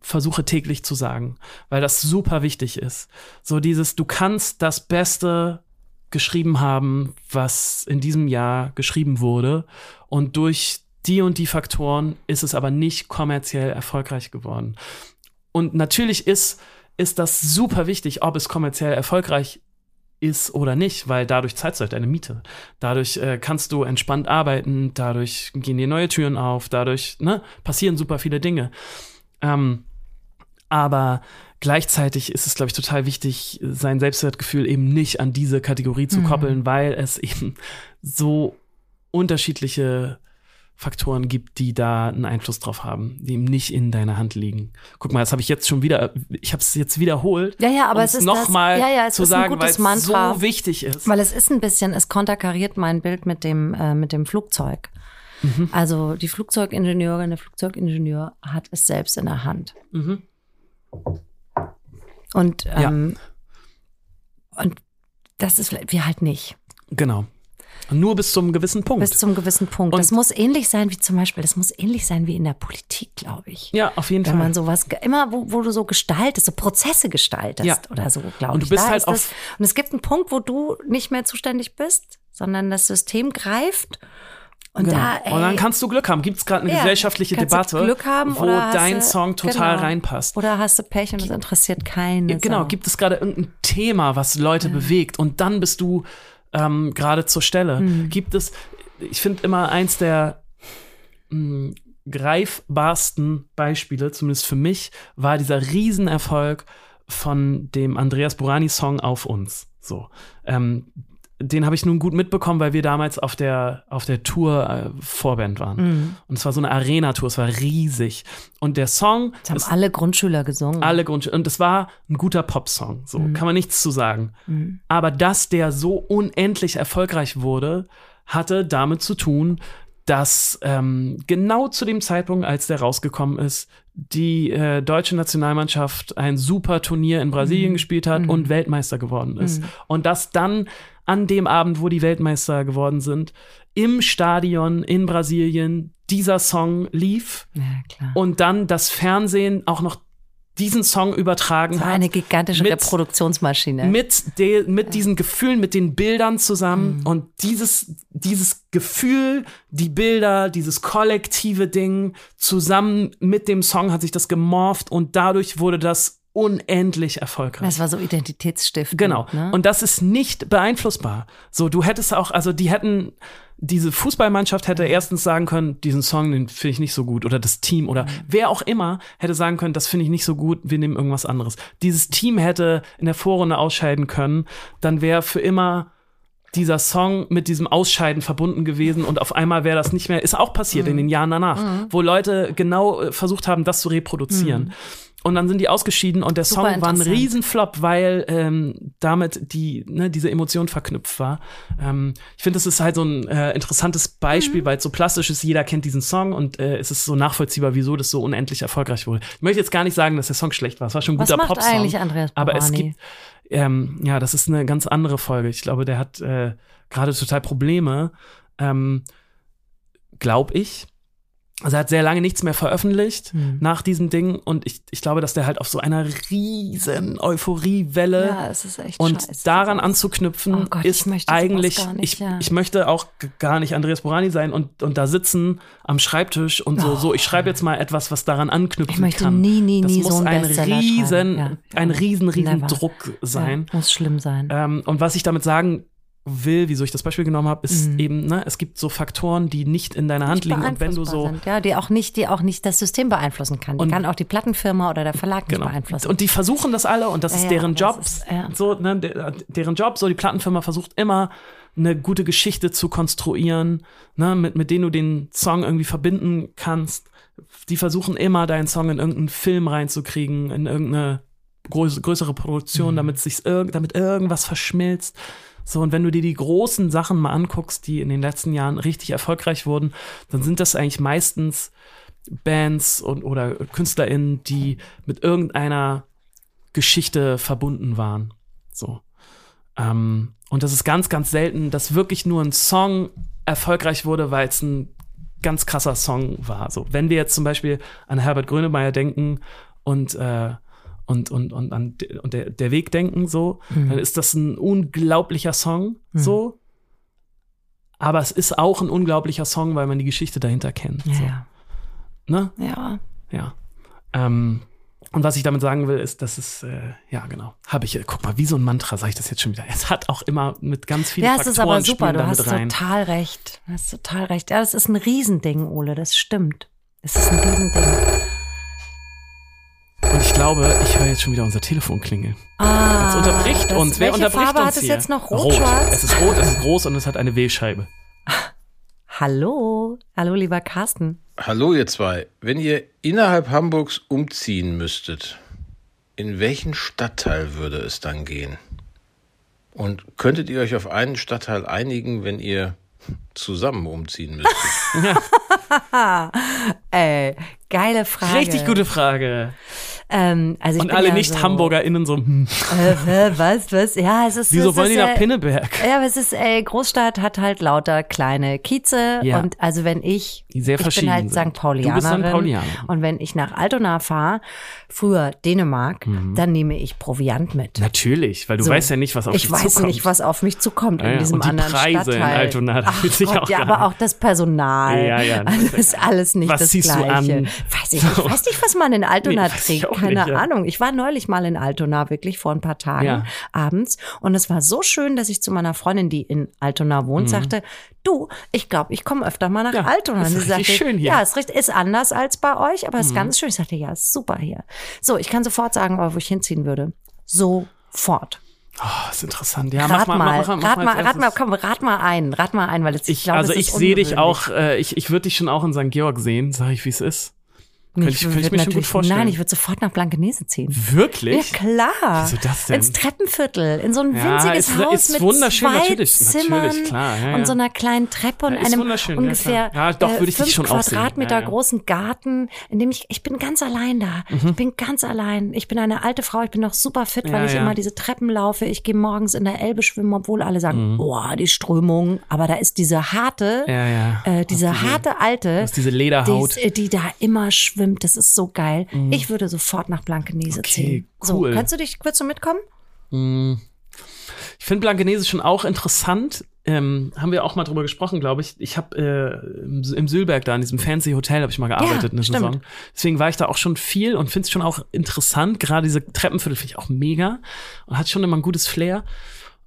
versuche täglich zu sagen, weil das super wichtig ist. So dieses, du kannst das Beste geschrieben haben, was in diesem Jahr geschrieben wurde. Und durch die und die Faktoren ist es aber nicht kommerziell erfolgreich geworden. Und natürlich ist, ist das super wichtig, ob es kommerziell erfolgreich ist oder nicht, weil dadurch zahlst du halt deine Miete. Dadurch äh, kannst du entspannt arbeiten, dadurch gehen dir neue Türen auf, dadurch ne, passieren super viele Dinge. Ähm, aber gleichzeitig ist es, glaube ich, total wichtig, sein Selbstwertgefühl eben nicht an diese Kategorie zu koppeln, weil es eben so unterschiedliche Faktoren gibt, die da einen Einfluss drauf haben, die eben nicht in deiner Hand liegen. Guck mal, das habe ich jetzt schon wieder, ich habe es jetzt wiederholt. Ja, ja, aber es ist noch das- mal ja, ja, zu sagen, weil gutes es Mantra. so wichtig ist. Weil es ist ein bisschen, es konterkariert mein Bild mit dem, äh, mit dem Flugzeug. Mhm. Also die Flugzeugingenieurin, der Flugzeugingenieur hat es selbst in der Hand. Mhm. Und, ähm, und das ist wir halt nicht. Genau. Nur bis zum gewissen Punkt. Bis zum gewissen Punkt. Und- das muss ähnlich sein wie zum Beispiel, das muss ähnlich sein wie in der Politik, glaube ich. ja, auf jeden Wenn Fall. man sowas, immer wo, wo du so gestaltest, so Prozesse gestaltest Ja. oder so, glaube Und ich. du bist Da halt auf- das, und es gibt einen Punkt, wo du nicht mehr zuständig bist, sondern das System greift. Und Genau. da, ey, und dann kannst du Glück haben. Gibt es gerade eine Ja, gesellschaftliche Debatte, Glück haben wo dein du- Song total genau. reinpasst? Oder hast du Pech und es interessiert keinen. Ja, genau, gibt es gerade irgendein Thema, was Leute bewegt und dann bist du ähm, gerade zur Stelle. Mhm. Gibt es, ich finde immer eins der mh, greifbarsten Beispiele, zumindest für mich, war dieser Riesenerfolg von dem Andreas Burani-Song Auf uns. So. Ähm, den habe ich nun gut mitbekommen, weil wir damals auf der, auf der Tour äh, Vorband waren. Mhm. Und es war so eine Arena-Tour, es war riesig. Und der Song Das haben ist alle Grundschüler gesungen. alle Grund und es war ein guter Popsong, so kann man nichts zu sagen. Aber dass der so unendlich erfolgreich wurde, hatte damit zu tun, dass ähm, genau zu dem Zeitpunkt, als der rausgekommen ist, die äh, deutsche Nationalmannschaft ein super Turnier in Brasilien gespielt hat und Weltmeister geworden ist. Und dass dann an dem Abend, wo die Weltmeister geworden sind, im Stadion in Brasilien dieser Song lief ja, und dann das Fernsehen auch noch diesen Song übertragen war hat. eine gigantische mit- Reproduktionsmaschine. mit, de, mit diesen Gefühlen, mit den Bildern zusammen Mhm. und dieses, dieses Gefühl, die Bilder, dieses kollektive Ding zusammen mit dem Song hat sich das gemorpht und dadurch wurde das unendlich erfolgreich. Das war so identitätsstiftend. Genau. Ne? Und das ist nicht beeinflussbar. So, du hättest auch, also die hätten, diese Fußballmannschaft hätte erstens sagen können, diesen Song, den finde ich nicht so gut. Oder das Team oder wer auch immer hätte sagen können, das finde ich nicht so gut, wir nehmen irgendwas anderes. Dieses Team hätte in der Vorrunde ausscheiden können, dann wäre für immer dieser Song mit diesem Ausscheiden verbunden gewesen und auf einmal wäre das nicht mehr, ist auch passiert in den Jahren danach, wo Leute genau äh, versucht haben, das zu reproduzieren. Und dann sind die ausgeschieden und der Super Song war ein. Riesenflop, weil ähm, damit die ne, diese Emotion verknüpft war. Ähm, ich finde, das ist halt so ein äh, interessantes Mhm. Beispiel, weil es so plastisch ist. Jeder kennt diesen Song und äh, es ist so nachvollziehbar, wieso das so unendlich erfolgreich wurde. Ich möchte jetzt gar nicht sagen, dass der Song schlecht war. Es war schon ein guter Popsong. eigentlich Andreas aber es gibt ähm, ja, das ist eine ganz andere Folge. Ich glaube, der hat äh, gerade total Probleme. Ähm, glaub ich. Also er hat sehr lange nichts mehr veröffentlicht Hm. nach diesem Ding und ich, ich glaube, dass der halt auf so einer riesen Euphoriewelle Ja, es ist echt und scheiße. daran anzuknüpfen Oh Gott, ich ist möchte sowas eigentlich, nicht, ich, ja. ich möchte auch gar nicht Andreas Borani sein und, und da sitzen am Schreibtisch und so, so ich schreibe jetzt mal etwas, was daran anknüpfen Oh. Ich möchte kann. nie, nie, das nie muss so ein Bestseller riesen. Ja, ein riesen, riesen Never. Druck sein. Muss schlimm sein. Ähm, und was ich damit sagen will, wieso ich das Beispiel genommen habe, ist Mhm. eben, ne, es gibt so Faktoren, die nicht in deiner Hand liegen und wenn du so sind. ja, die auch nicht, die auch nicht das System beeinflussen kann. Die Und- kann auch die Plattenfirma oder der Verlag nicht Genau. beeinflussen. Und die versuchen das alle und das Ja, ist deren Job. ist- ja. So, ne, de- deren Job, so die Plattenfirma versucht immer eine gute Geschichte zu konstruieren, ne, mit, mit denen du den Song irgendwie verbinden kannst. Die versuchen immer, deinen Song in irgendeinen Film reinzukriegen, in irgendeine größere Produktion, damit sich damit irgendwas verschmilzt. So, und wenn du dir die großen Sachen mal anguckst, die in den letzten Jahren richtig erfolgreich wurden, dann sind das eigentlich meistens Bands und, oder KünstlerInnen, die mit irgendeiner Geschichte verbunden waren. So. Ähm, und das ist ganz, ganz selten, dass wirklich nur ein Song erfolgreich wurde, weil es ein ganz krasser Song war. So, wenn wir jetzt zum Beispiel an Herbert Grönemeyer denken und äh, und, und, und an und der, der Weg denken, so, dann ist das ein unglaublicher Song, so. Aber es ist auch ein unglaublicher Song, weil man die Geschichte dahinter kennt. So. ja, Ne? ja. Ja. Ähm, und was ich damit sagen will, ist, dass es, äh, ja, genau, habe ich, äh, guck mal, wie so ein Mantra sage ich das jetzt schon wieder. Es hat auch immer mit ganz vielen Ja, es Faktoren ist aber super. Du hast rein. total recht. Du hast total recht. Ja, das ist ein Riesending, Ole. Das stimmt. Es ist ein Riesending. Glaube, ich höre jetzt schon wieder unser Telefon klingeln. Ah, Es unterbricht das- uns. Wer unterbricht Farbe uns hat es hier? jetzt noch? Rot. Rot, schwarz? Es ist rot, es ist groß und es hat eine Wählscheibe. Hallo. Hallo, lieber Carsten. Hallo ihr zwei. Wenn ihr innerhalb Hamburgs umziehen müsstet, in welchen Stadtteil würde es dann gehen? Und könntet ihr euch auf einen Stadtteil einigen, wenn ihr zusammen umziehen müsstet? Ey, geile Frage. Richtig gute Frage. Ähm, also ich Und bin alle ja so, Nicht-HamburgerInnen so, hm, Äh, was, was? Ja, es ist. wieso es wollen ist, die nach äh, Pinneberg? Ja, aber es ist, ey, Großstadt hat halt lauter kleine Kieze. Ja. Und also wenn ich, Die sehr ich bin verschieden halt sind. St. Du bist Paulianerin. St. Paulianerin. Und wenn ich nach Altona fahre, früher Dänemark, dann nehme ich Proviant mit. Natürlich, weil du So. weißt ja nicht, was auf ich dich weiß zukommt. nicht, was auf mich zukommt Ja, in diesem Und die anderen Preise in Stadtteil. Altona, da Ach Gott, auch ja, aber auch das Personal. Ja, ja, Also ist alles nicht Was das ziehst du Gleiche. an? Weiß ich, ich weiß nicht, was man in Altona Nee, weiß ich trägt. auch Keine ja. Ahnung. Ich war neulich mal in Altona, wirklich vor ein paar Tagen Ja. abends. Und es war so schön, dass ich zu meiner Freundin, die in Altona wohnt, sagte, du, ich glaube, ich komme öfter mal nach Mhm. Ja, Altona. ist Und sie richtig sagte, schön hier. Ja, ist, richtig, ist anders als bei euch, aber Mhm. ist ganz schön. Ich sagte, ja, ist super hier. So, ich kann sofort sagen, wo ich hinziehen würde. Sofort. Oh, ist interessant. Ja, rat mach mal, mal, mach, rat mal, mal, rat mal, komm, rat mal ein, rat mal ein, weil es, ich, Ich, glaube, also es ich ist sehe dich auch, äh, ich, ich würde dich schon auch in St. Georg sehen, sage ich, wie es ist. Könnte ich, könnte ich mir schon gut vorstellen. Nein, ich würde sofort nach Blankenese ziehen. Wirklich? Ja, klar. Wieso das denn? Ins Treppenviertel, in so ein Ja, winziges ist- Haus ist mit wunderschön, zwei natürlich, Zimmern natürlich, klar, ja, ja. und so einer kleinen Treppe und einem ungefähr. Ja, doch, würde ich dich fünf. Quadratmeter großen Garten, in dem ich, ich bin ganz allein da. Ich bin ganz allein. Ich bin eine alte Frau, ich bin noch super fit, weil Mhm. Ich immer diese Treppen laufe. Ich gehe morgens in der Elbe schwimmen, obwohl alle sagen, boah, die Strömung. Aber da ist diese harte, Mhm. Äh, diese harte alte, diese Lederhaut. die, die da immer schwimmt. Das ist so geil. Ich würde sofort nach Blankenese Okay, ziehen. cool. So, kannst du dich, würdest du mitkommen? Ich finde Blankenese schon auch interessant. ähm, haben wir auch mal drüber gesprochen, glaube ich. Ich habe äh, im, im Sülberg da in diesem fancy Hotel habe ich mal gearbeitet eine stimmt. Saison. Deswegen war ich da auch schon viel und finde es schon auch interessant. Gerade diese Treppenviertel finde ich auch mega und hat schon immer ein gutes Flair.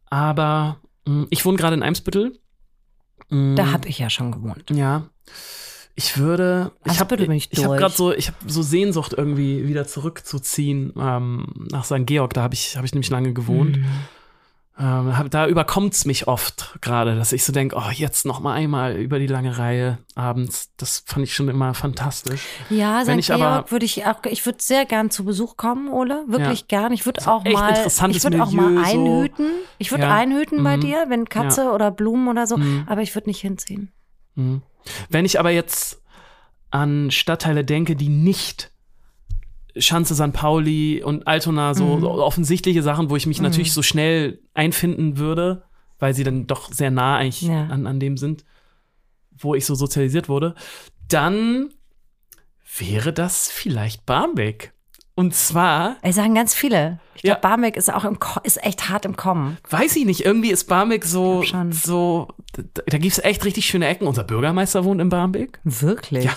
Aber mh, ich wohne gerade in Eimsbüttel. Da habe ich ja schon gewohnt. ja. Ich würde, ich habe ich ich habe durch. gerade so, ich habe so Sehnsucht irgendwie wieder zurückzuziehen ähm, nach St. Georg. Da habe ich, habe ich nämlich lange gewohnt. Mhm. Ähm, hab, da überkommt's mich oft gerade, dass ich so denke, oh, jetzt noch mal einmal über die lange Reihe abends. Das fand ich schon immer fantastisch. Ja, St. ich Georg würde ich auch, ich würde sehr gern zu Besuch kommen, Ole. Wirklich Ja. gern. Ich würde auch mal, ich würde auch mal Milieu, so. einhüten. Ich würde Ja. einhüten bei Mhm. dir, wenn Katze oder Blumen oder so. Mhm. Aber ich würde nicht hinziehen. Mhm. Wenn ich aber jetzt an Stadtteile denke, die nicht Schanze St. Pauli und Altona, so, Mhm. so offensichtliche Sachen, wo ich mich natürlich so schnell einfinden würde, weil sie dann doch sehr nah eigentlich Ja. an, an dem sind, wo ich so sozialisiert wurde, dann wäre das vielleicht Barmbek. Und zwar, Ey, sagen ganz viele. Ich glaube, Ja. Barmbek ist auch im, Ko- ist echt hart im Kommen. weiß ich nicht, irgendwie ist Barmbek so, so, da, da gibt es echt richtig schöne Ecken. Unser Bürgermeister wohnt in Barmbek. Wirklich? Ja.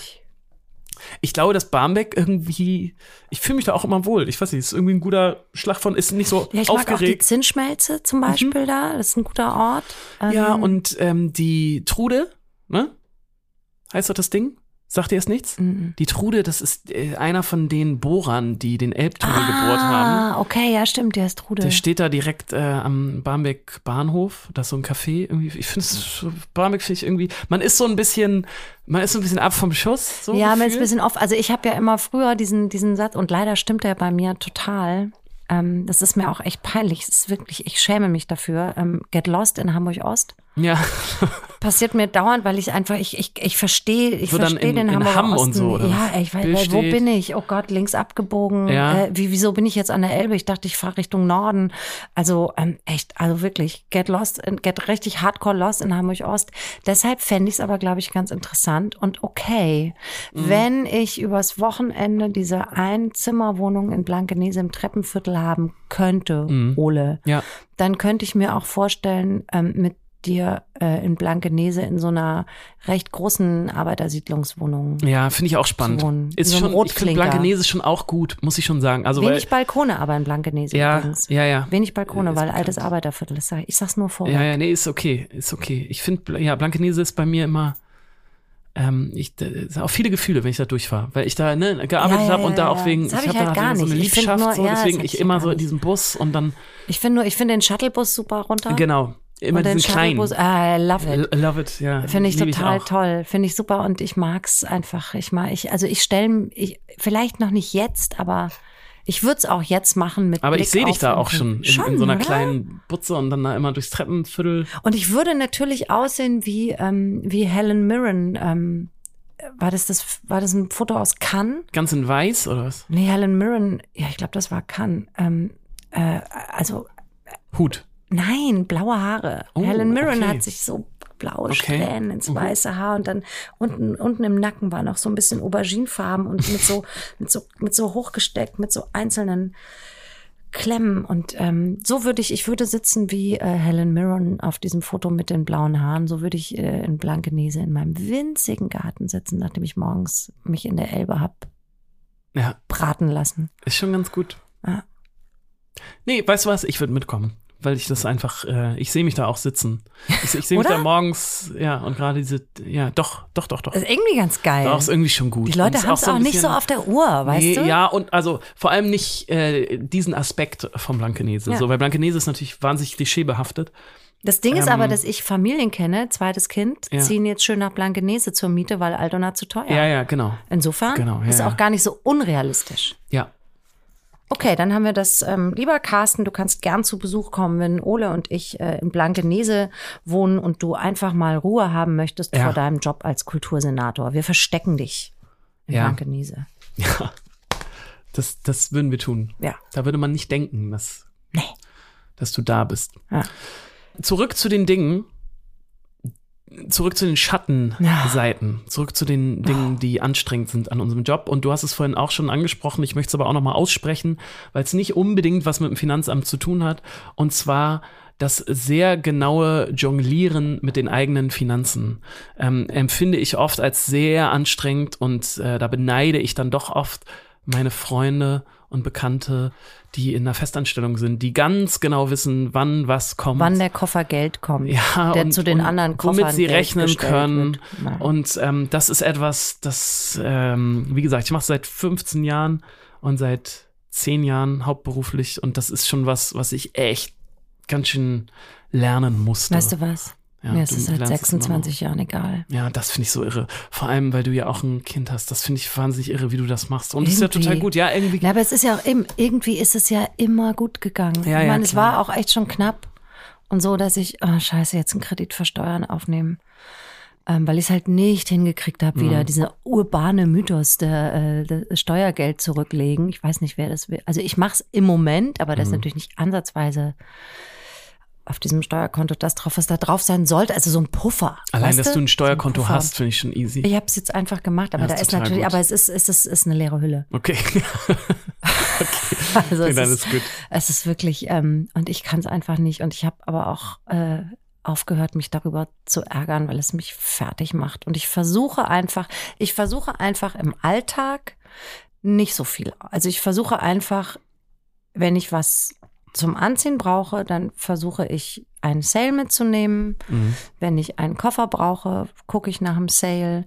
Ich glaube, dass Barmbek irgendwie, ich fühle mich da auch immer wohl. Ich weiß nicht, ist irgendwie ein guter Schlag von, ist nicht so Ja, ich mag auch die aufgeregt. Mhm. Zinsschmelze zum Beispiel da. Das ist ein guter Ort. Ähm, ja, und ähm, die Trude, ne? Heißt doch das Ding? Sagt ihr es nichts? Mhm. Die Trude, das ist äh, einer von den Bohrern, die den Elbtunnel gebohrt haben. Ah, okay, ja, stimmt, der ist Trude. Der steht da direkt äh, am Barmbek Bahnhof. Da ist so ein Café. Irgendwie, ich finde es, Barmbek finde ich irgendwie, man ist so ein bisschen, man ist so ein bisschen ab vom Schuss. So ja, mir ist ein bisschen oft. Also ich habe ja immer früher diesen, diesen Satz und leider stimmt der bei mir total. Ähm, das ist mir auch echt peinlich. Es ist wirklich, ich schäme mich dafür. Ähm, Get Lost in Hamburg Ost. Ja. Passiert mir dauernd, weil ich einfach, ich, ich, ich verstehe, ich So verstehe den Hamburger Hamm Osten. und so, oder ja, ey, ich weiß, Bild wo steht. bin ich? Oh Gott, links abgebogen. Ja. Äh, wie, wieso bin ich jetzt an der Elbe? Ich dachte, ich fahre Richtung Norden. Also ähm, echt, also wirklich, get lost, get richtig hardcore lost in Hamburg Ost. Deshalb fände ich es aber, glaube ich, ganz interessant und okay, Mhm. wenn ich übers Wochenende diese Einzimmerwohnung in Blankenese im Treppenviertel haben könnte, Ole, Ja. dann könnte ich mir auch vorstellen, ähm, mit dir äh, in Blankenese in so einer recht großen Arbeitersiedlungswohnung. Ja, finde ich auch spannend. wohnen. Ist So schon, ich finde. Blankenese schon auch gut, muss ich schon sagen. Also, weil, Wenig Balkone aber in Blankenese ja, übrigens. ja, ja. Wenig Balkone, Ist weil bekannt. altes Arbeiterviertel ist. Ich sag's nur vorher. Ja, ja, nee, ist okay, ist okay. Ich finde, ja, Blankenese ist bei mir immer, ähm, ich, auch viele Gefühle, wenn ich da durchfahre, weil ich da ne, gearbeitet Ja, ja, habe und da auch wegen, hab ich ich habe halt da gar so eine Liebschaft, nur- so, deswegen ich immer so in diesem Bus und dann, Ich finde nur, ich finde den Shuttlebus super runter. genau, immer und diesen kleinen. Ah, I love it. L- Love it, ja. Finde ich lieb total auch. toll, finde ich super und ich mag's einfach. Ich mag, ich, also ich stelle, ich, vielleicht noch nicht jetzt, aber ich würde es auch jetzt machen mit Aber Blick ich sehe dich da auch schon in, in so einer oder? kleinen Butze und dann da immer durchs Treppenviertel. Und ich würde natürlich aussehen wie ähm, wie Helen Mirren. Ähm, war das das war das ein Foto aus Cannes? Ganz in weiß oder was? Nee, Helen Mirren. Ja, ich glaube, das war Cannes. Ähm, äh, also Hut. Nein, blaue Haare. Oh, Helen Mirren okay. hat sich so blaue Okay. Strähnen ins Mhm. weiße Haar und dann unten, unten im Nacken war noch so ein bisschen Auberginefarben und mit so, mit so, mit so hochgesteckt, mit so einzelnen Klemmen. Und ähm, so würde ich, ich würde sitzen wie äh, Helen Mirren auf diesem Foto mit den blauen Haaren. So würde ich äh, in Blankenese in meinem winzigen Garten sitzen, nachdem ich morgens mich in der Elbe hab Ja, braten lassen. ist schon ganz gut. Ja. Nee, weißt du was? Ich würde mitkommen. Weil ich das einfach, äh, ich sehe mich da auch sitzen. Ich, ich sehe mich da morgens, ja, und gerade diese, ja, doch, doch, doch, doch. Das ist irgendwie ganz geil. Doch, ist irgendwie schon gut. Die Leute ist haben es so auch, nicht so auf der Uhr, weißt nee, du? Ja, und also vor allem nicht äh, diesen Aspekt von Blankenese. Ja. So, weil Blankenese ist natürlich wahnsinnig klischeebehaftet. Das Ding ist Ähm, aber, dass ich Familien kenne, zweites Kind, Ja. ziehen jetzt schön nach Blankenese zur Miete, weil Altona zu teuer. Ja, ja, genau. Insofern Genau, ja, ist auch gar nicht so unrealistisch. Ja. Okay, dann haben wir das. Ähm, lieber Carsten, du kannst gern zu Besuch kommen, wenn Ole und ich äh, in Blankenese wohnen und du einfach mal Ruhe haben möchtest Ja. vor deinem Job als Kultursenator. Wir verstecken dich in Ja. Blankenese. Ja. Das, das würden wir tun. Ja. Da würde man nicht denken, dass, Nee. dass du da bist. Ja. Zurück zu den Dingen. Zurück zu den Schattenseiten. Zurück zu den Dingen, die anstrengend sind an unserem Job. Und du hast es vorhin auch schon angesprochen. Ich möchte es aber auch nochmal aussprechen, weil es nicht unbedingt was mit dem Finanzamt zu tun hat. Und zwar das sehr genaue Jonglieren mit den eigenen Finanzen ähm, empfinde ich oft als sehr anstrengend und äh, da beneide ich dann doch oft meine Freunde und Bekannte, die in einer Festanstellung sind, die ganz genau wissen, wann was kommt. Wann der Koffer Geld kommt. Ja, der und, zu den und anderen Koffern womit sie Geld rechnen können. Und ähm, das ist etwas, das, ähm, wie gesagt, ich mache seit 15 Jahren und seit 10 Jahren hauptberuflich und das ist schon was, was ich echt ganz schön lernen musste. Weißt du was? Ja, Mir ist es seit lernst es immer noch. 26 Jahren egal. Ja, das finde ich so irre. Vor allem, weil du ja auch ein Kind hast. Das finde ich wahnsinnig irre, wie du das machst. Und das ist ja total gut. Ja, irgendwie. Ja, aber es ist ja auch eben, irgendwie ist es ja immer gut gegangen. Ja, ich meine, es war auch echt schon knapp. Und so, dass ich, oh, scheiße, jetzt einen Kredit für Steuern aufnehmen. Ähm, weil ich es halt nicht hingekriegt habe, wieder Mhm. dieser urbane Mythos der, äh, der Steuergeld zurücklegen. Ich weiß nicht, wer das will. Also ich mache es im Moment, aber Mhm. das ist natürlich nicht ansatzweise auf diesem Steuerkonto das drauf, was da drauf sein sollte. Also so ein Puffer. Allein, weißt dass du ein Steuerkonto So ein hast, finde ich schon easy. Ich habe es jetzt einfach gemacht, aber Ja, da ist ist natürlich, gut. aber es ist, es ist, ist eine leere Hülle. Okay. Also okay, es dann ist, ist gut. es ist wirklich, ähm, und ich kann es einfach nicht. Und ich habe aber auch äh, aufgehört, mich darüber zu ärgern, weil es mich fertig macht. Und ich versuche einfach, ich versuche einfach im Alltag nicht so viel. Also ich versuche einfach, wenn ich was zum Anziehen brauche, dann versuche ich einen Sale mitzunehmen. Mhm. Wenn ich einen Koffer brauche, gucke ich nach einem Sale.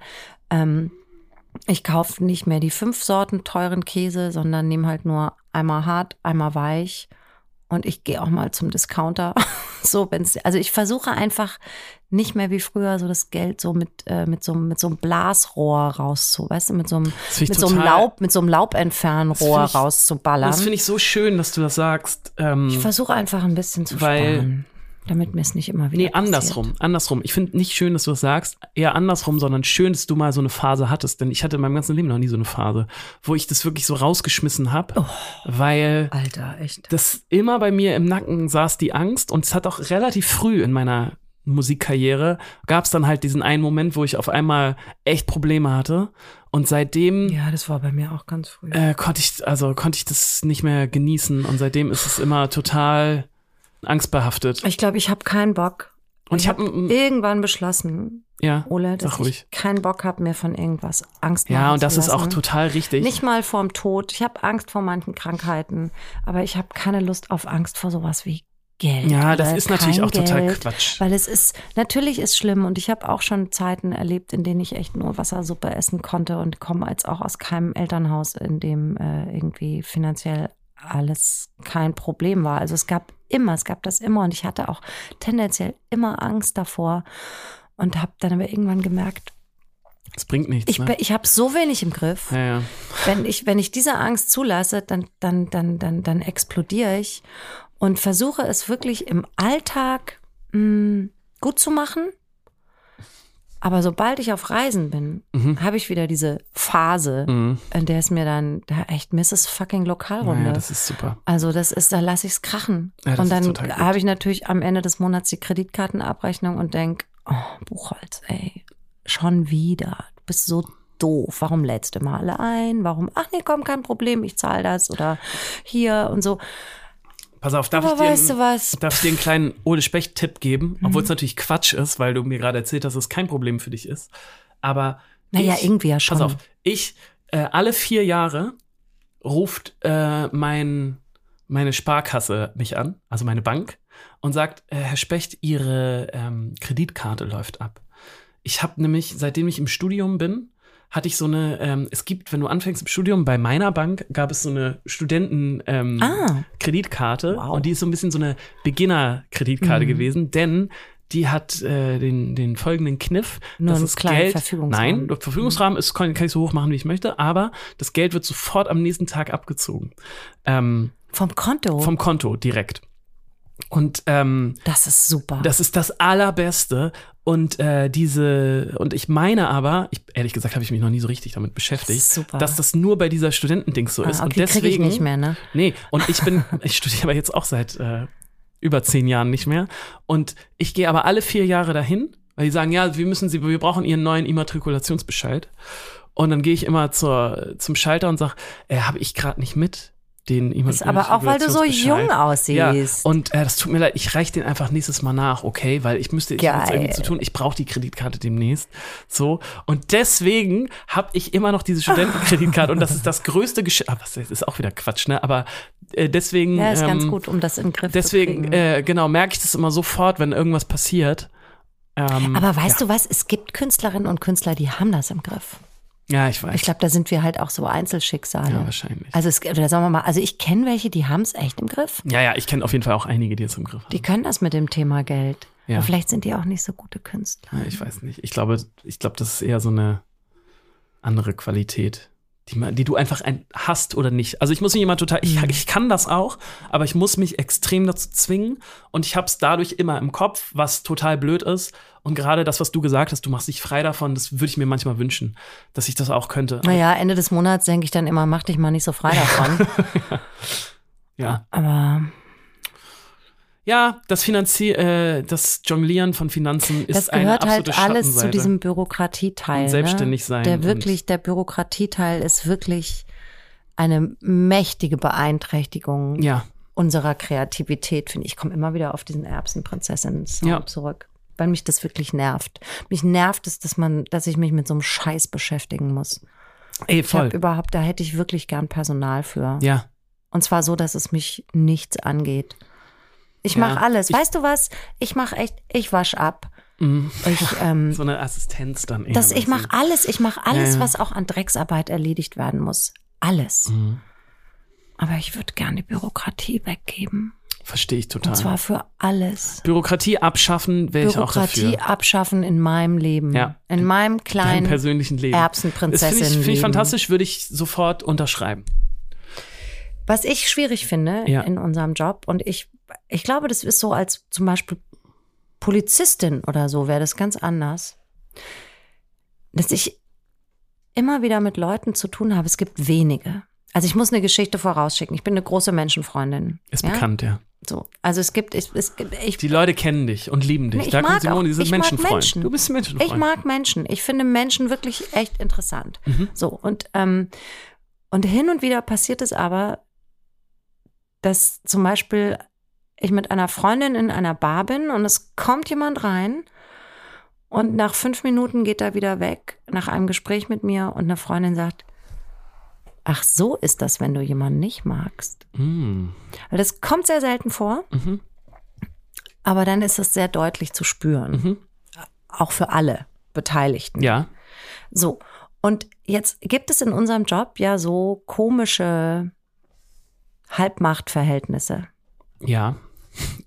Ähm, ich kaufe nicht mehr die fünf Sorten teuren Käse, sondern nehme halt nur einmal hart, einmal weich. Und ich gehe auch mal zum Discounter. so, wenn's, also ich versuche einfach nicht mehr wie früher so das Geld so mit, äh, mit so, mit so einem Blasrohr rauszu, weißt du, mit so einem, mit so einem total- Laub, mit so einem Laubentfernrohr rauszuballern. Das finde ich so schön, dass du das sagst. Ähm, ich versuche einfach ein bisschen zu Weil- sparen, damit mir es nicht immer wieder Nee, andersrum, andersrum. Ich finde nicht schön, dass du das sagst, eher andersrum, sondern schön, dass du mal so eine Phase hattest. Denn ich hatte in meinem ganzen Leben noch nie so eine Phase, wo ich das wirklich so rausgeschmissen habe, Oh. weil Alter, echt. das immer bei mir im Nacken saß die Angst und es hat auch relativ früh in meiner Musikkarriere gab es dann halt diesen einen Moment, wo ich auf einmal echt Probleme hatte und seitdem Ja, das war bei mir auch ganz früh. äh, konnte ich also konnte ich das nicht mehr genießen und seitdem ist es immer total angstbehaftet. Ich glaube, ich habe keinen Bock. Und ich ich habe habe irgendwann beschlossen, ja, Ole, dass ruhig. ich keinen Bock habe, mir von irgendwas Angst Ja, und das ist auch total richtig. Nicht mal vorm Tod. Ich habe Angst vor manchen Krankheiten, aber ich habe keine Lust auf Angst vor sowas wie Geld. ja, das ist natürlich auch total Geld, Quatsch. Weil es ist, natürlich ist schlimm und ich habe auch schon Zeiten erlebt, in denen ich echt nur Wassersuppe essen konnte und komme als auch aus keinem Elternhaus, in dem äh, irgendwie finanziell alles kein Problem war. Also es gab immer, es gab das immer und ich hatte auch tendenziell immer Angst davor und habe dann aber irgendwann gemerkt, Es bringt nichts. ich, ne? ich habe so wenig im Griff. ja, ja. Wenn ich, wenn ich diese Angst zulasse, dann, dann, dann, dann, dann explodiere ich und versuche es wirklich im Alltag mh, gut zu machen. Aber sobald ich auf Reisen bin, Mhm. habe ich wieder diese Phase, Mhm. in der es mir dann da echt Mrs. fucking Lokalrunde. Ja, das ist super. also das ist, da lasse ich es krachen. Ja, und dann habe ich natürlich am Ende des Monats die Kreditkartenabrechnung und denk, oh, Buchholz, ey, schon wieder. Du bist so doof. Warum lädst du mal alle ein? Warum? Ach nee, komm, kein Problem, ich zahle das oder hier und so. Pass auf, darf Aber ich dir, weißt du was? darf ich dir einen kleinen Ole Specht-Tipp geben? Obwohl es natürlich Quatsch ist, weil du mir gerade erzählt hast, dass es kein Problem für dich ist. Aber Naja, ich, irgendwie ja schon. Pass auf, ich äh, alle vier Jahre ruft äh, mein, meine Sparkasse mich an, also meine Bank, und sagt, äh, Herr Specht, Ihre ähm, Kreditkarte läuft ab. Ich habe nämlich, seitdem ich im Studium bin, hatte ich so eine, ähm, es gibt, wenn du anfängst im Studium, bei meiner Bank gab es so eine Studenten ähm, Ah. Kreditkarte Wow. und die ist so ein bisschen so eine Beginner-Kreditkarte Mhm. gewesen, denn die hat äh, den, den folgenden Kniff, Nur das kleinen Geld, Verfügungsrahmen. nein, der Verfügungsrahmen ist, kann, kann ich so hoch machen, wie ich möchte, aber das Geld wird sofort am nächsten Tag abgezogen. Ähm, Vom Konto. vom Konto direkt. Und ähm, das ist super. das ist das Allerbeste. Und äh, diese, und ich meine aber, ich, ehrlich gesagt habe ich mich noch nie so richtig damit beschäftigt, super. dass das nur bei dieser Studentendings so ah, ist. okay, und deswegen, ich nicht mehr, ne? Nee, und ich bin, ich studiere aber jetzt auch seit äh, über zehn Jahren nicht mehr. Und ich gehe aber alle vier Jahre dahin, weil die sagen, ja, wir müssen sie, wir brauchen ihren neuen Immatrikulationsbescheid. Und dann gehe ich immer zur, zum Schalter und sage, äh, habe ich gerade nicht mit. Den Das ist aber auch, weil du so jung aussiehst. Ja, und äh, das tut mir leid, ich reiche den einfach nächstes Mal nach, okay? Weil ich müsste, ich habe jetzt irgendwie zu tun, ich brauche die Kreditkarte demnächst. So. Und deswegen habe ich immer noch diese Studentenkreditkarte und das ist das größte Geschenk. Aber das ist auch wieder Quatsch, ne? Aber äh, deswegen. Ja, ist ganz ähm, gut, um das in den Griff Deswegen, zu kriegen. äh, genau, merke ich das immer sofort, wenn irgendwas passiert. Ähm, aber weißt du was? Es gibt Künstlerinnen und Künstler, die haben das im Griff. Ja, ich weiß. Ich glaube, da sind wir halt auch so Einzelschicksale. ja, wahrscheinlich. Also es, oder sagen wir mal, also ich kenne welche, die haben es echt im Griff. Ja, ja, ich kenne auf jeden Fall auch einige, die es im Griff haben. Die können das mit dem Thema Geld. Ja. Aber vielleicht sind die auch nicht so gute Künstler. Ja, ich weiß nicht. Ich glaube, ich glaube, das ist eher so eine andere Qualität, die, man, die du einfach ein, hast oder nicht. Also ich muss mich immer total, ich, ich kann das auch, aber ich muss mich extrem dazu zwingen und ich habe es dadurch immer im Kopf, was total blöd ist. Und gerade das, was du gesagt hast, du machst dich frei davon, das würde ich mir manchmal wünschen, dass ich das auch könnte. Naja, Ende des Monats denke ich dann immer, mach dich mal nicht so frei davon. Ja, Aber ja das Finanzier, äh, das Jonglieren von Finanzen ist das eine gehört halt absolute alles zu diesem Bürokratieteil. Und selbstständig sein Ne? Der wirklich, der Bürokratieteil ist wirklich eine mächtige Beeinträchtigung Ja, unserer Kreativität, finde ich. Ich komme immer wieder auf diesen Erbsenprinzessinnen-Song Ja. zurück, weil mich das wirklich nervt. Mich nervt es, dass man, dass ich mich mit so einem Scheiß beschäftigen muss. ey, Ich voll. überhaupt, da hätte ich wirklich gern Personal für. Ja, Und zwar so, dass es mich nichts angeht. Ich Ja, mache alles. ich- weißt du was? Ich mache echt, ich wasch ab. Mhm. Ich, ähm, so eine Assistenz dann eher. das, ich mache alles. Ich mache alles, Ja, ja. was auch an Drecksarbeit erledigt werden muss. Alles. Mhm. Aber ich würde gerne die Bürokratie weggeben. Verstehe ich total. Und zwar für alles. Bürokratie abschaffen wäre ich auch Bürokratie dafür. abschaffen in meinem Leben. Ja. In meinem kleinen persönlichen Leben. Das finde Erbsenprinzessin. ich, find ich fantastisch, würde ich sofort unterschreiben. Was ich schwierig finde Ja. in unserem Job und ich, ich glaube, das ist so als zum Beispiel Polizistin oder so wäre das ganz anders, dass ich immer wieder mit Leuten zu tun habe. Es gibt wenige. Also ich muss eine Geschichte vorausschicken. Ich bin eine große Menschenfreundin. Ist ja? bekannt, ja. So. Also es gibt, ich, es gibt, ich, Die Leute kennen dich und lieben dich. Ich da mag kommt Simone, die sind Menschenfreund. Menschen. Du bist Menschenfreund. Ich mag Menschen. Ich finde Menschen wirklich echt interessant. Mhm. So, und, ähm, und hin und wieder passiert es aber, dass zum Beispiel ich mit einer Freundin in einer Bar bin und es kommt jemand rein und nach fünf Minuten geht er wieder weg, nach einem Gespräch mit mir und eine Freundin sagt, ach so ist das, wenn du jemanden nicht magst. Mm. Weil das kommt sehr selten vor, Mhm. aber dann ist es sehr deutlich zu spüren. Mhm. Auch für alle Beteiligten. Ja. So, und jetzt gibt es in unserem Job ja so komische Halbmachtverhältnisse. Ja.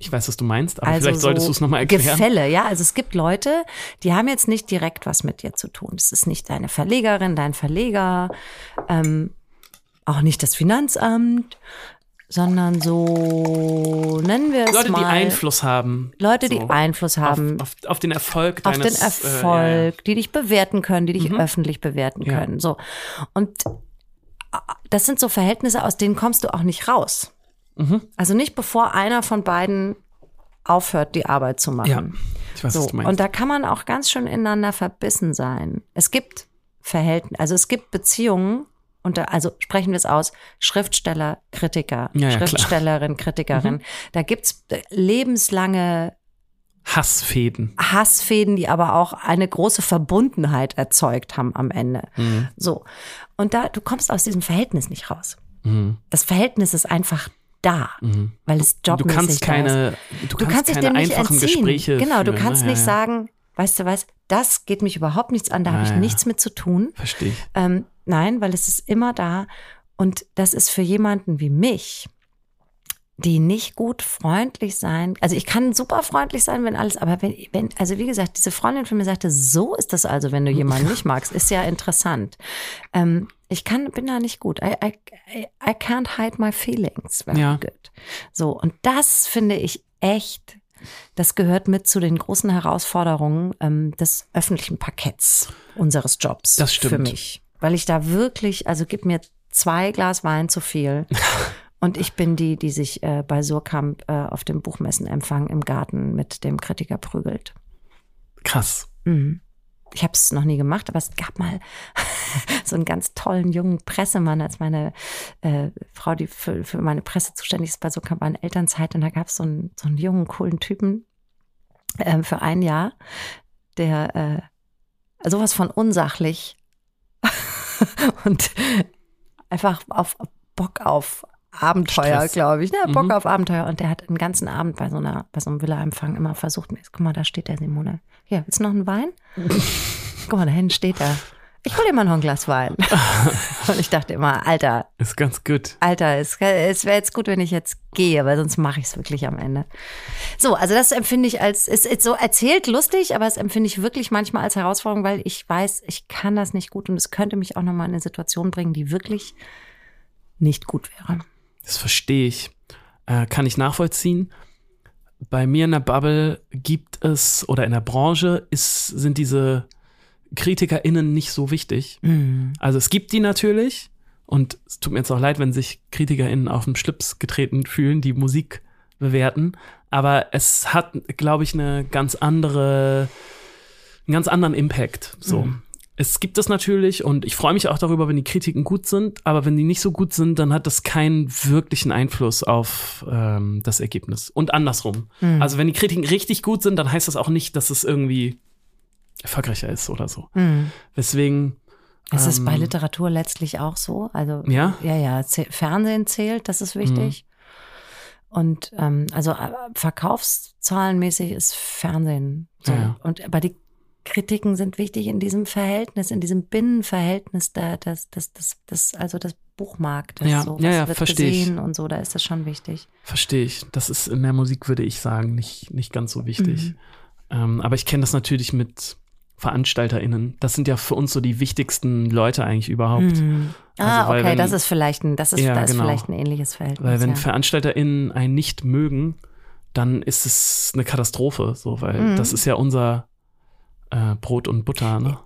Ich weiß, was du meinst, aber also vielleicht solltest so du es nochmal erklären. Gefälle, ja. Also es gibt Leute, die haben jetzt nicht direkt was mit dir zu tun. Es ist nicht deine Verlegerin, dein Verleger, ähm, auch nicht das Finanzamt, sondern so nennen wir es Leute, mal. die Einfluss haben. Leute, die so, Einfluss haben Auf, auf, auf den Erfolg auf den deines Erfolg, Äh, ja, die dich bewerten können, die dich öffentlich bewerten Ja. können. So. Und äh, das sind so Verhältnisse, aus denen kommst du auch nicht raus. Mhm. Also nicht bevor einer von beiden aufhört, die Arbeit zu machen. ja. Ich weiß, So, was du meinst. und da kann man auch ganz schön ineinander verbissen sein. Es gibt Verhältnisse, also es gibt Beziehungen, unter, also sprechen wir es aus, Schriftsteller, Kritiker, Ja, ja, klar. Schriftstellerin, Kritikerin. Da gibt's lebenslange Hassfäden. Hassfäden, die aber auch eine große Verbundenheit erzeugt haben am Ende. Mhm. So. Und da, du kommst aus diesem Verhältnis nicht raus. Mhm. Das Verhältnis ist einfach da, Mhm. weil es Du jobmäßig kannst da ist. keine, du Du kannst dich keine dem nicht einfachen entziehen. Gespräche genau, du führen, kannst ne? nicht Ja, sagen, weißt du was, das geht mich überhaupt nichts an, da habe ich nichts mit zu tun. Verstehe ich. Ähm, nein, weil es ist immer da. Und das ist für jemanden wie mich, die nicht gut freundlich sein. Also ich kann super freundlich sein, wenn alles, aber wenn, wenn, also wie gesagt, diese Freundin von mir sagte, so ist das also, wenn du jemanden nicht magst, ist ja interessant. Ähm, ich kann, bin da nicht gut. I, I, I- can't hide my feelings Ja. good. So, und das finde ich echt, das gehört mit zu den großen Herausforderungen ähm, des öffentlichen Parketts unseres Jobs. Das stimmt. Für mich. Weil ich da wirklich, also gib mir zwei Glas Wein zu viel. Und ich bin die, die sich äh, bei Surkamp äh, auf dem Buchmessenempfang im Garten mit dem Kritiker prügelt. Krass. Mhm. ich habe es noch nie gemacht, aber es gab mal so einen ganz tollen jungen Pressemann, als meine äh, Frau, die für, für meine Presse zuständig ist, bei so Kampagnen Elternzeit. Und da gab es so einen, so einen jungen, coolen Typen äh, für ein Jahr, der äh, sowas von unsachlich und einfach auf Bock auf Abenteuer, glaube ich. Ne? Bock mhm. auf Abenteuer. Und der hat den ganzen Abend bei so einer, bei so einem Villa-Empfang immer versucht, guck mal, da steht der Simone. Ja, willst du noch einen Wein? guck mal, da hinten steht er. Ich hole dir mal noch ein Glas Wein. und ich dachte immer, Alter. Ist ganz gut. Alter, es, es wäre jetzt gut, wenn ich jetzt gehe, weil sonst mache ich es wirklich am Ende. So, also das empfinde ich als, ist, ist so erzählt lustig, aber es empfinde ich wirklich manchmal als Herausforderung, weil ich weiß, ich kann das nicht gut und es könnte mich auch nochmal in eine Situation bringen, die wirklich nicht gut wäre. Das verstehe ich. Äh, kann ich nachvollziehen. Bei mir in der Bubble gibt es, oder in der Branche ist, sind diese KritikerInnen nicht so wichtig. Mhm. Also es gibt die natürlich. Und es tut mir jetzt auch leid, wenn sich KritikerInnen auf den Schlips getreten fühlen, die Musik bewerten. Aber es hat, glaube ich, eine ganz andere, einen ganz anderen Impact. So. Mhm es gibt es natürlich und ich freue mich auch darüber, wenn die Kritiken gut sind, aber wenn die nicht so gut sind, dann hat das keinen wirklichen Einfluss auf ähm, das Ergebnis. Und andersrum. Mhm. Also wenn die Kritiken richtig gut sind, dann heißt das auch nicht, dass es irgendwie erfolgreicher ist oder so. Mhm. Deswegen. Ist es bei ähm, Literatur letztlich auch so? Also ja, ja, ja. Fernsehen zählt, das ist wichtig. Mhm. Und ähm, also äh, verkaufszahlenmäßig ist Fernsehen so. Ja. Und aber die Kritiken sind wichtig in diesem Verhältnis, in diesem Binnenverhältnis da, das, das, das, das, also das Buchmarkt, das ja, so, ja, ja, wird verstehe gesehen ich. und so, da ist das schon wichtig. Verstehe ich. Das ist in der Musik, würde ich sagen, nicht, nicht ganz so wichtig. Mhm. Ähm, aber ich kenne das natürlich mit VeranstalterInnen. Das sind ja für uns so die wichtigsten Leute eigentlich überhaupt. Mhm. Ah, also, okay, wenn, das ist vielleicht ein, das ist, ja, da ist genau. vielleicht ein ähnliches Verhältnis. Weil wenn ja. VeranstalterInnen einen nicht mögen, dann ist es eine Katastrophe, so, weil mhm. das ist ja unser äh, Brot und Butter, ne?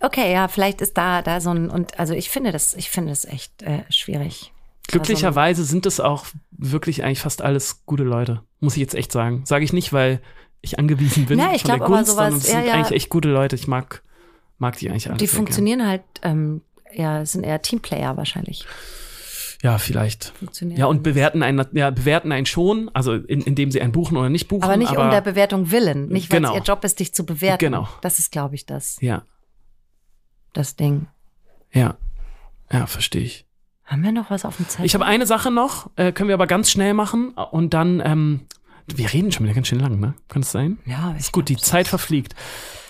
Okay, ja, vielleicht ist da, da so ein, und also ich finde das, ich finde das echt äh, schwierig. Glücklicherweise also, sind es auch wirklich eigentlich fast alles gute Leute, muss ich jetzt echt sagen. Sage ich nicht, weil ich angewiesen bin ja, ich von glaub, der Gunst, sowas, sondern es ja, sind ja, eigentlich echt gute Leute. Ich mag, mag die eigentlich alle. Die funktionieren gern. halt, ähm, ja, sind eher Teamplayer wahrscheinlich. Ja, vielleicht. Ja, und bewerten einen, ja, bewerten einen schon, also in, indem sie einen buchen oder nicht buchen. Aber nicht aber, um der Bewertung willen, nicht weil genau. es ihr Job ist, dich zu bewerten. Genau. Das ist, glaube ich, das. Ja. Das Ding. Ja. Ja, verstehe ich. Haben wir noch was auf dem Zettel? Ich habe eine Sache noch, äh, können wir aber ganz schnell machen und dann, ähm, wir reden schon wieder ganz schön lang, ne? Kann es sein? Ja, ist gut, die Zeit verfliegt.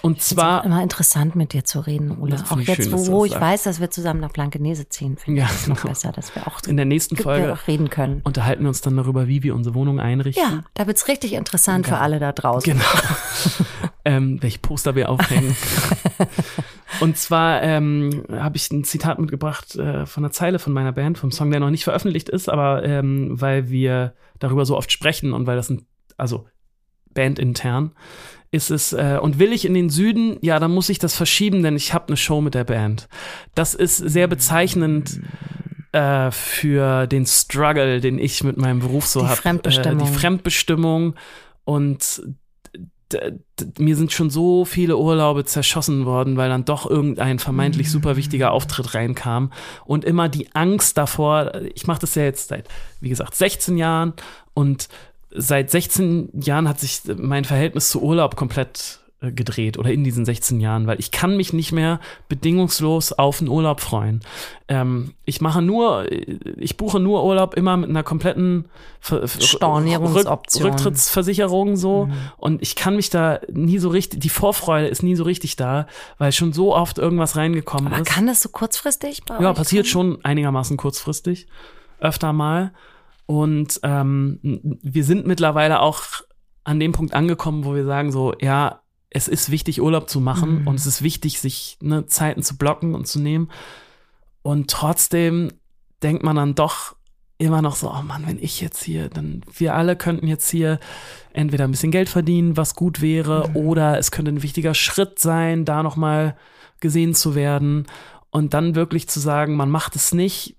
Und zwar. Es immer interessant mit dir zu reden, Ulla. Auch jetzt, schön, wo, wo ich weiß, dass wir zusammen nach Blankenese ziehen, finde ja, ich es noch genau. besser, dass wir auch in der nächsten Folge reden können. Unterhalten wir uns dann darüber, wie wir unsere Wohnung einrichten. Ja, da wird's richtig interessant ja. für alle da draußen. Genau. ähm, welche Poster wir aufhängen. Und zwar ähm, habe ich ein Zitat mitgebracht äh, von einer Zeile von meiner Band, vom Song, der noch nicht veröffentlicht ist, aber ähm, weil wir darüber so oft sprechen und weil das ein, also bandintern ist es, äh, und will ich in den Süden, ja, dann muss ich das verschieben, denn ich habe eine Show mit der Band. Das ist sehr bezeichnend äh, für den Struggle, den ich mit meinem Beruf so habe. Fremdbestimmung. Äh, die Fremdbestimmung und mir sind schon so viele Urlaube zerschossen worden, weil dann doch irgendein vermeintlich super wichtiger Auftritt reinkam und immer die Angst davor, ich mache das ja jetzt seit, wie gesagt, 16 Jahren und seit 16 Jahren hat sich mein Verhältnis zu Urlaub komplett äh, gedreht oder in diesen 16 Jahren, weil ich kann mich nicht mehr bedingungslos auf einen Urlaub freuen. Ähm, ich mache nur, ich buche nur Urlaub immer mit einer kompletten Ver Stornierungsoption. Rücktrittsversicherung so mhm. und ich kann mich da nie so richtig, die Vorfreude ist nie so richtig da, weil schon so oft irgendwas reingekommen Aber ist. kann das so kurzfristig bei Ja, passiert kommen? schon einigermaßen kurzfristig, öfter mal. Und ähm, wir sind mittlerweile auch an dem Punkt angekommen, wo wir sagen so, ja, es ist wichtig, Urlaub zu machen mhm. und es ist wichtig, sich ne, Zeiten zu blocken und zu nehmen. Und trotzdem denkt man dann doch immer noch so, oh Mann, wenn ich jetzt hier, dann wir alle könnten jetzt hier entweder ein bisschen Geld verdienen, was gut wäre, mhm. oder es könnte ein wichtiger Schritt sein, da nochmal gesehen zu werden. Und dann wirklich zu sagen, man macht es nicht,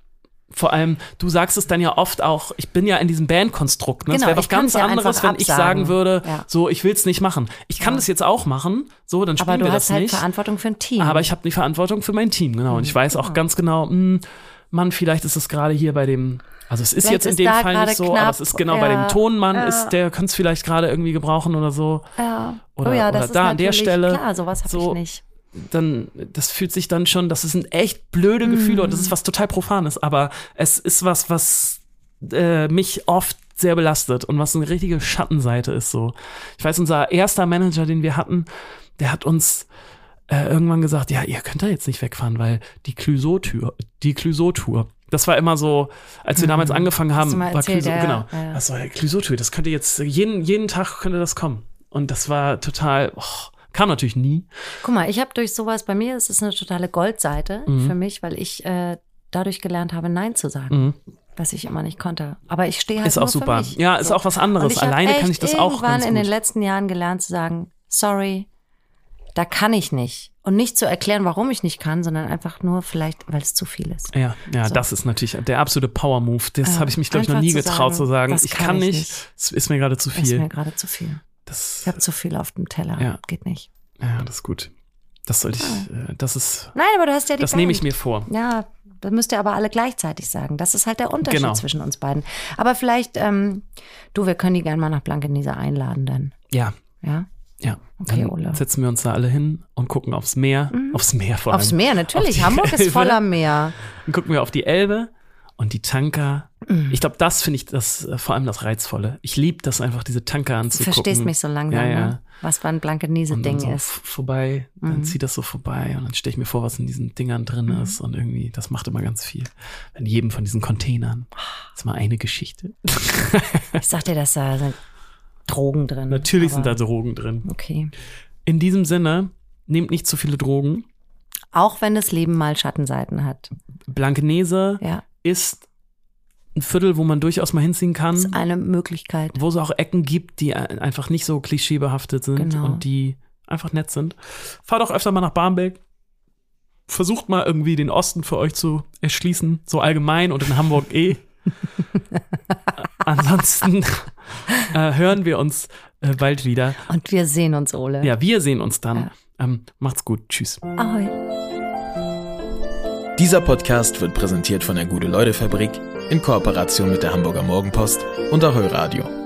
vor allem, du sagst es dann ja oft auch, ich bin ja in diesem Bandkonstrukt. Ne? Genau, es wäre was ich kann's ganz ja anderes, wenn ich absagen. sagen würde, Ja. so, ich will es nicht machen. Ich kann Ja. das jetzt auch machen, so, dann Aber spielen du wir hast das halt nicht. Verantwortung für ein Team. Aber ich habe die Verantwortung für mein Team, genau. Und ich weiß auch ganz genau, mh, Mann, vielleicht ist es gerade hier bei dem, also es ist Vielleicht jetzt in dem Fall nicht so, knapp, aber es ist genau bei dem ja, Tonmann, ja. ist, der könnte es vielleicht gerade irgendwie gebrauchen oder so. ja. Oder- oh ja, oder das ist da an der Stelle Klar, sowas habe so- ich nicht. Dann, das fühlt sich dann schon, das sind echt blöde Gefühle und das Mhm. ist was total Profanes, aber es ist was, was äh, mich oft sehr belastet und was eine richtige Schattenseite ist so. Ich weiß, unser erster Manager, den wir hatten, der hat uns äh, irgendwann gesagt, ja, ihr könnt da jetzt nicht wegfahren, weil die Clouseau-Tour, die Clouseau-Tour, das war immer so, als wir damals angefangen Hast haben, war erzählt, Clouseau, ja, genau, ja, das war das könnte jetzt, jeden, jeden Tag könnte das kommen. Und das war total, oh, kam natürlich nie. Guck mal, ich habe durch sowas, bei mir ist es eine totale Goldseite Mhm. für mich, weil ich äh, dadurch gelernt habe, Nein zu sagen, Mhm. was ich immer nicht konnte. Aber ich stehe halt Ist auch super. Ja, ist auch was anderes. ich Alleine kann ich das auch irgendwann ganz in den letzten Jahren gelernt zu sagen, sorry, da kann ich nicht. Und nicht zu erklären, warum ich nicht kann, sondern einfach nur vielleicht, weil es zu viel ist. Ja, ja, So. das ist natürlich der absolute Power-Move. Das Ja, habe ich mich, glaube ich, noch nie zu getraut sagen, zu sagen. Ich kann ich nicht, nicht. es ist mir gerade zu Ist mir viel. gerade zu viel. Das, Ich habe zu viel auf dem Teller. Ja. Geht nicht. ja, das ist gut. Das sollte ich, äh, das ist, Nein, aber du hast ja die das Band. nehme ich mir vor. Ja, das müsst ihr aber alle gleichzeitig sagen. Das ist halt der Unterschied Genau. zwischen uns beiden. Aber vielleicht, ähm, du, wir können die gerne mal nach Blankenese einladen, dann. Ja, Ja? ja. Okay, Dann Ole. setzen wir uns da alle hin und gucken aufs Meer. Aufs Meer vor allem. Aufs Meer, Auf natürlich. die Hamburg ist Elbe. voller Meer. Dann gucken wir auf die Elbe und die Tanker. Mhm. Ich glaube, das finde ich das äh, vor allem das Reizvolle. Ich liebe das einfach, diese Tanker Du anzugucken. verstehst mich so langsam, Ja, ja. Ne? was bei ein und dann Blankenese-Ding so ist. vorbei, dann Mhm. zieht das so vorbei und dann stelle ich mir vor, was in diesen Dingern drin Mhm. ist und irgendwie, das macht immer ganz viel. In jedem von diesen Containern ist mal eine Geschichte. Ich sag dir, dass da sind Drogen drin. Natürlich sind da Drogen drin. Okay. In diesem Sinne, nehmt nicht zu viele Drogen. Auch wenn das Leben mal Schattenseiten hat. Blankenese Ja, ist ein Viertel, wo man durchaus mal hinziehen kann. ist eine Möglichkeit. wo es auch Ecken gibt, die ein- einfach nicht so klischeebehaftet sind Genau. und die einfach nett sind. Fahrt auch öfter mal nach Barmbek. Versucht mal irgendwie den Osten für euch zu erschließen, so allgemein und in Hamburg eh. Ansonsten äh, hören wir uns äh, bald wieder. Und wir sehen uns, Ole. Ja, wir sehen uns dann. Ja. Ähm, macht's gut. Tschüss. Ahoi. Dieser Podcast wird präsentiert von der Gute-Leute-Fabrik in Kooperation mit der Hamburger Morgenpost und Ahoi Radio.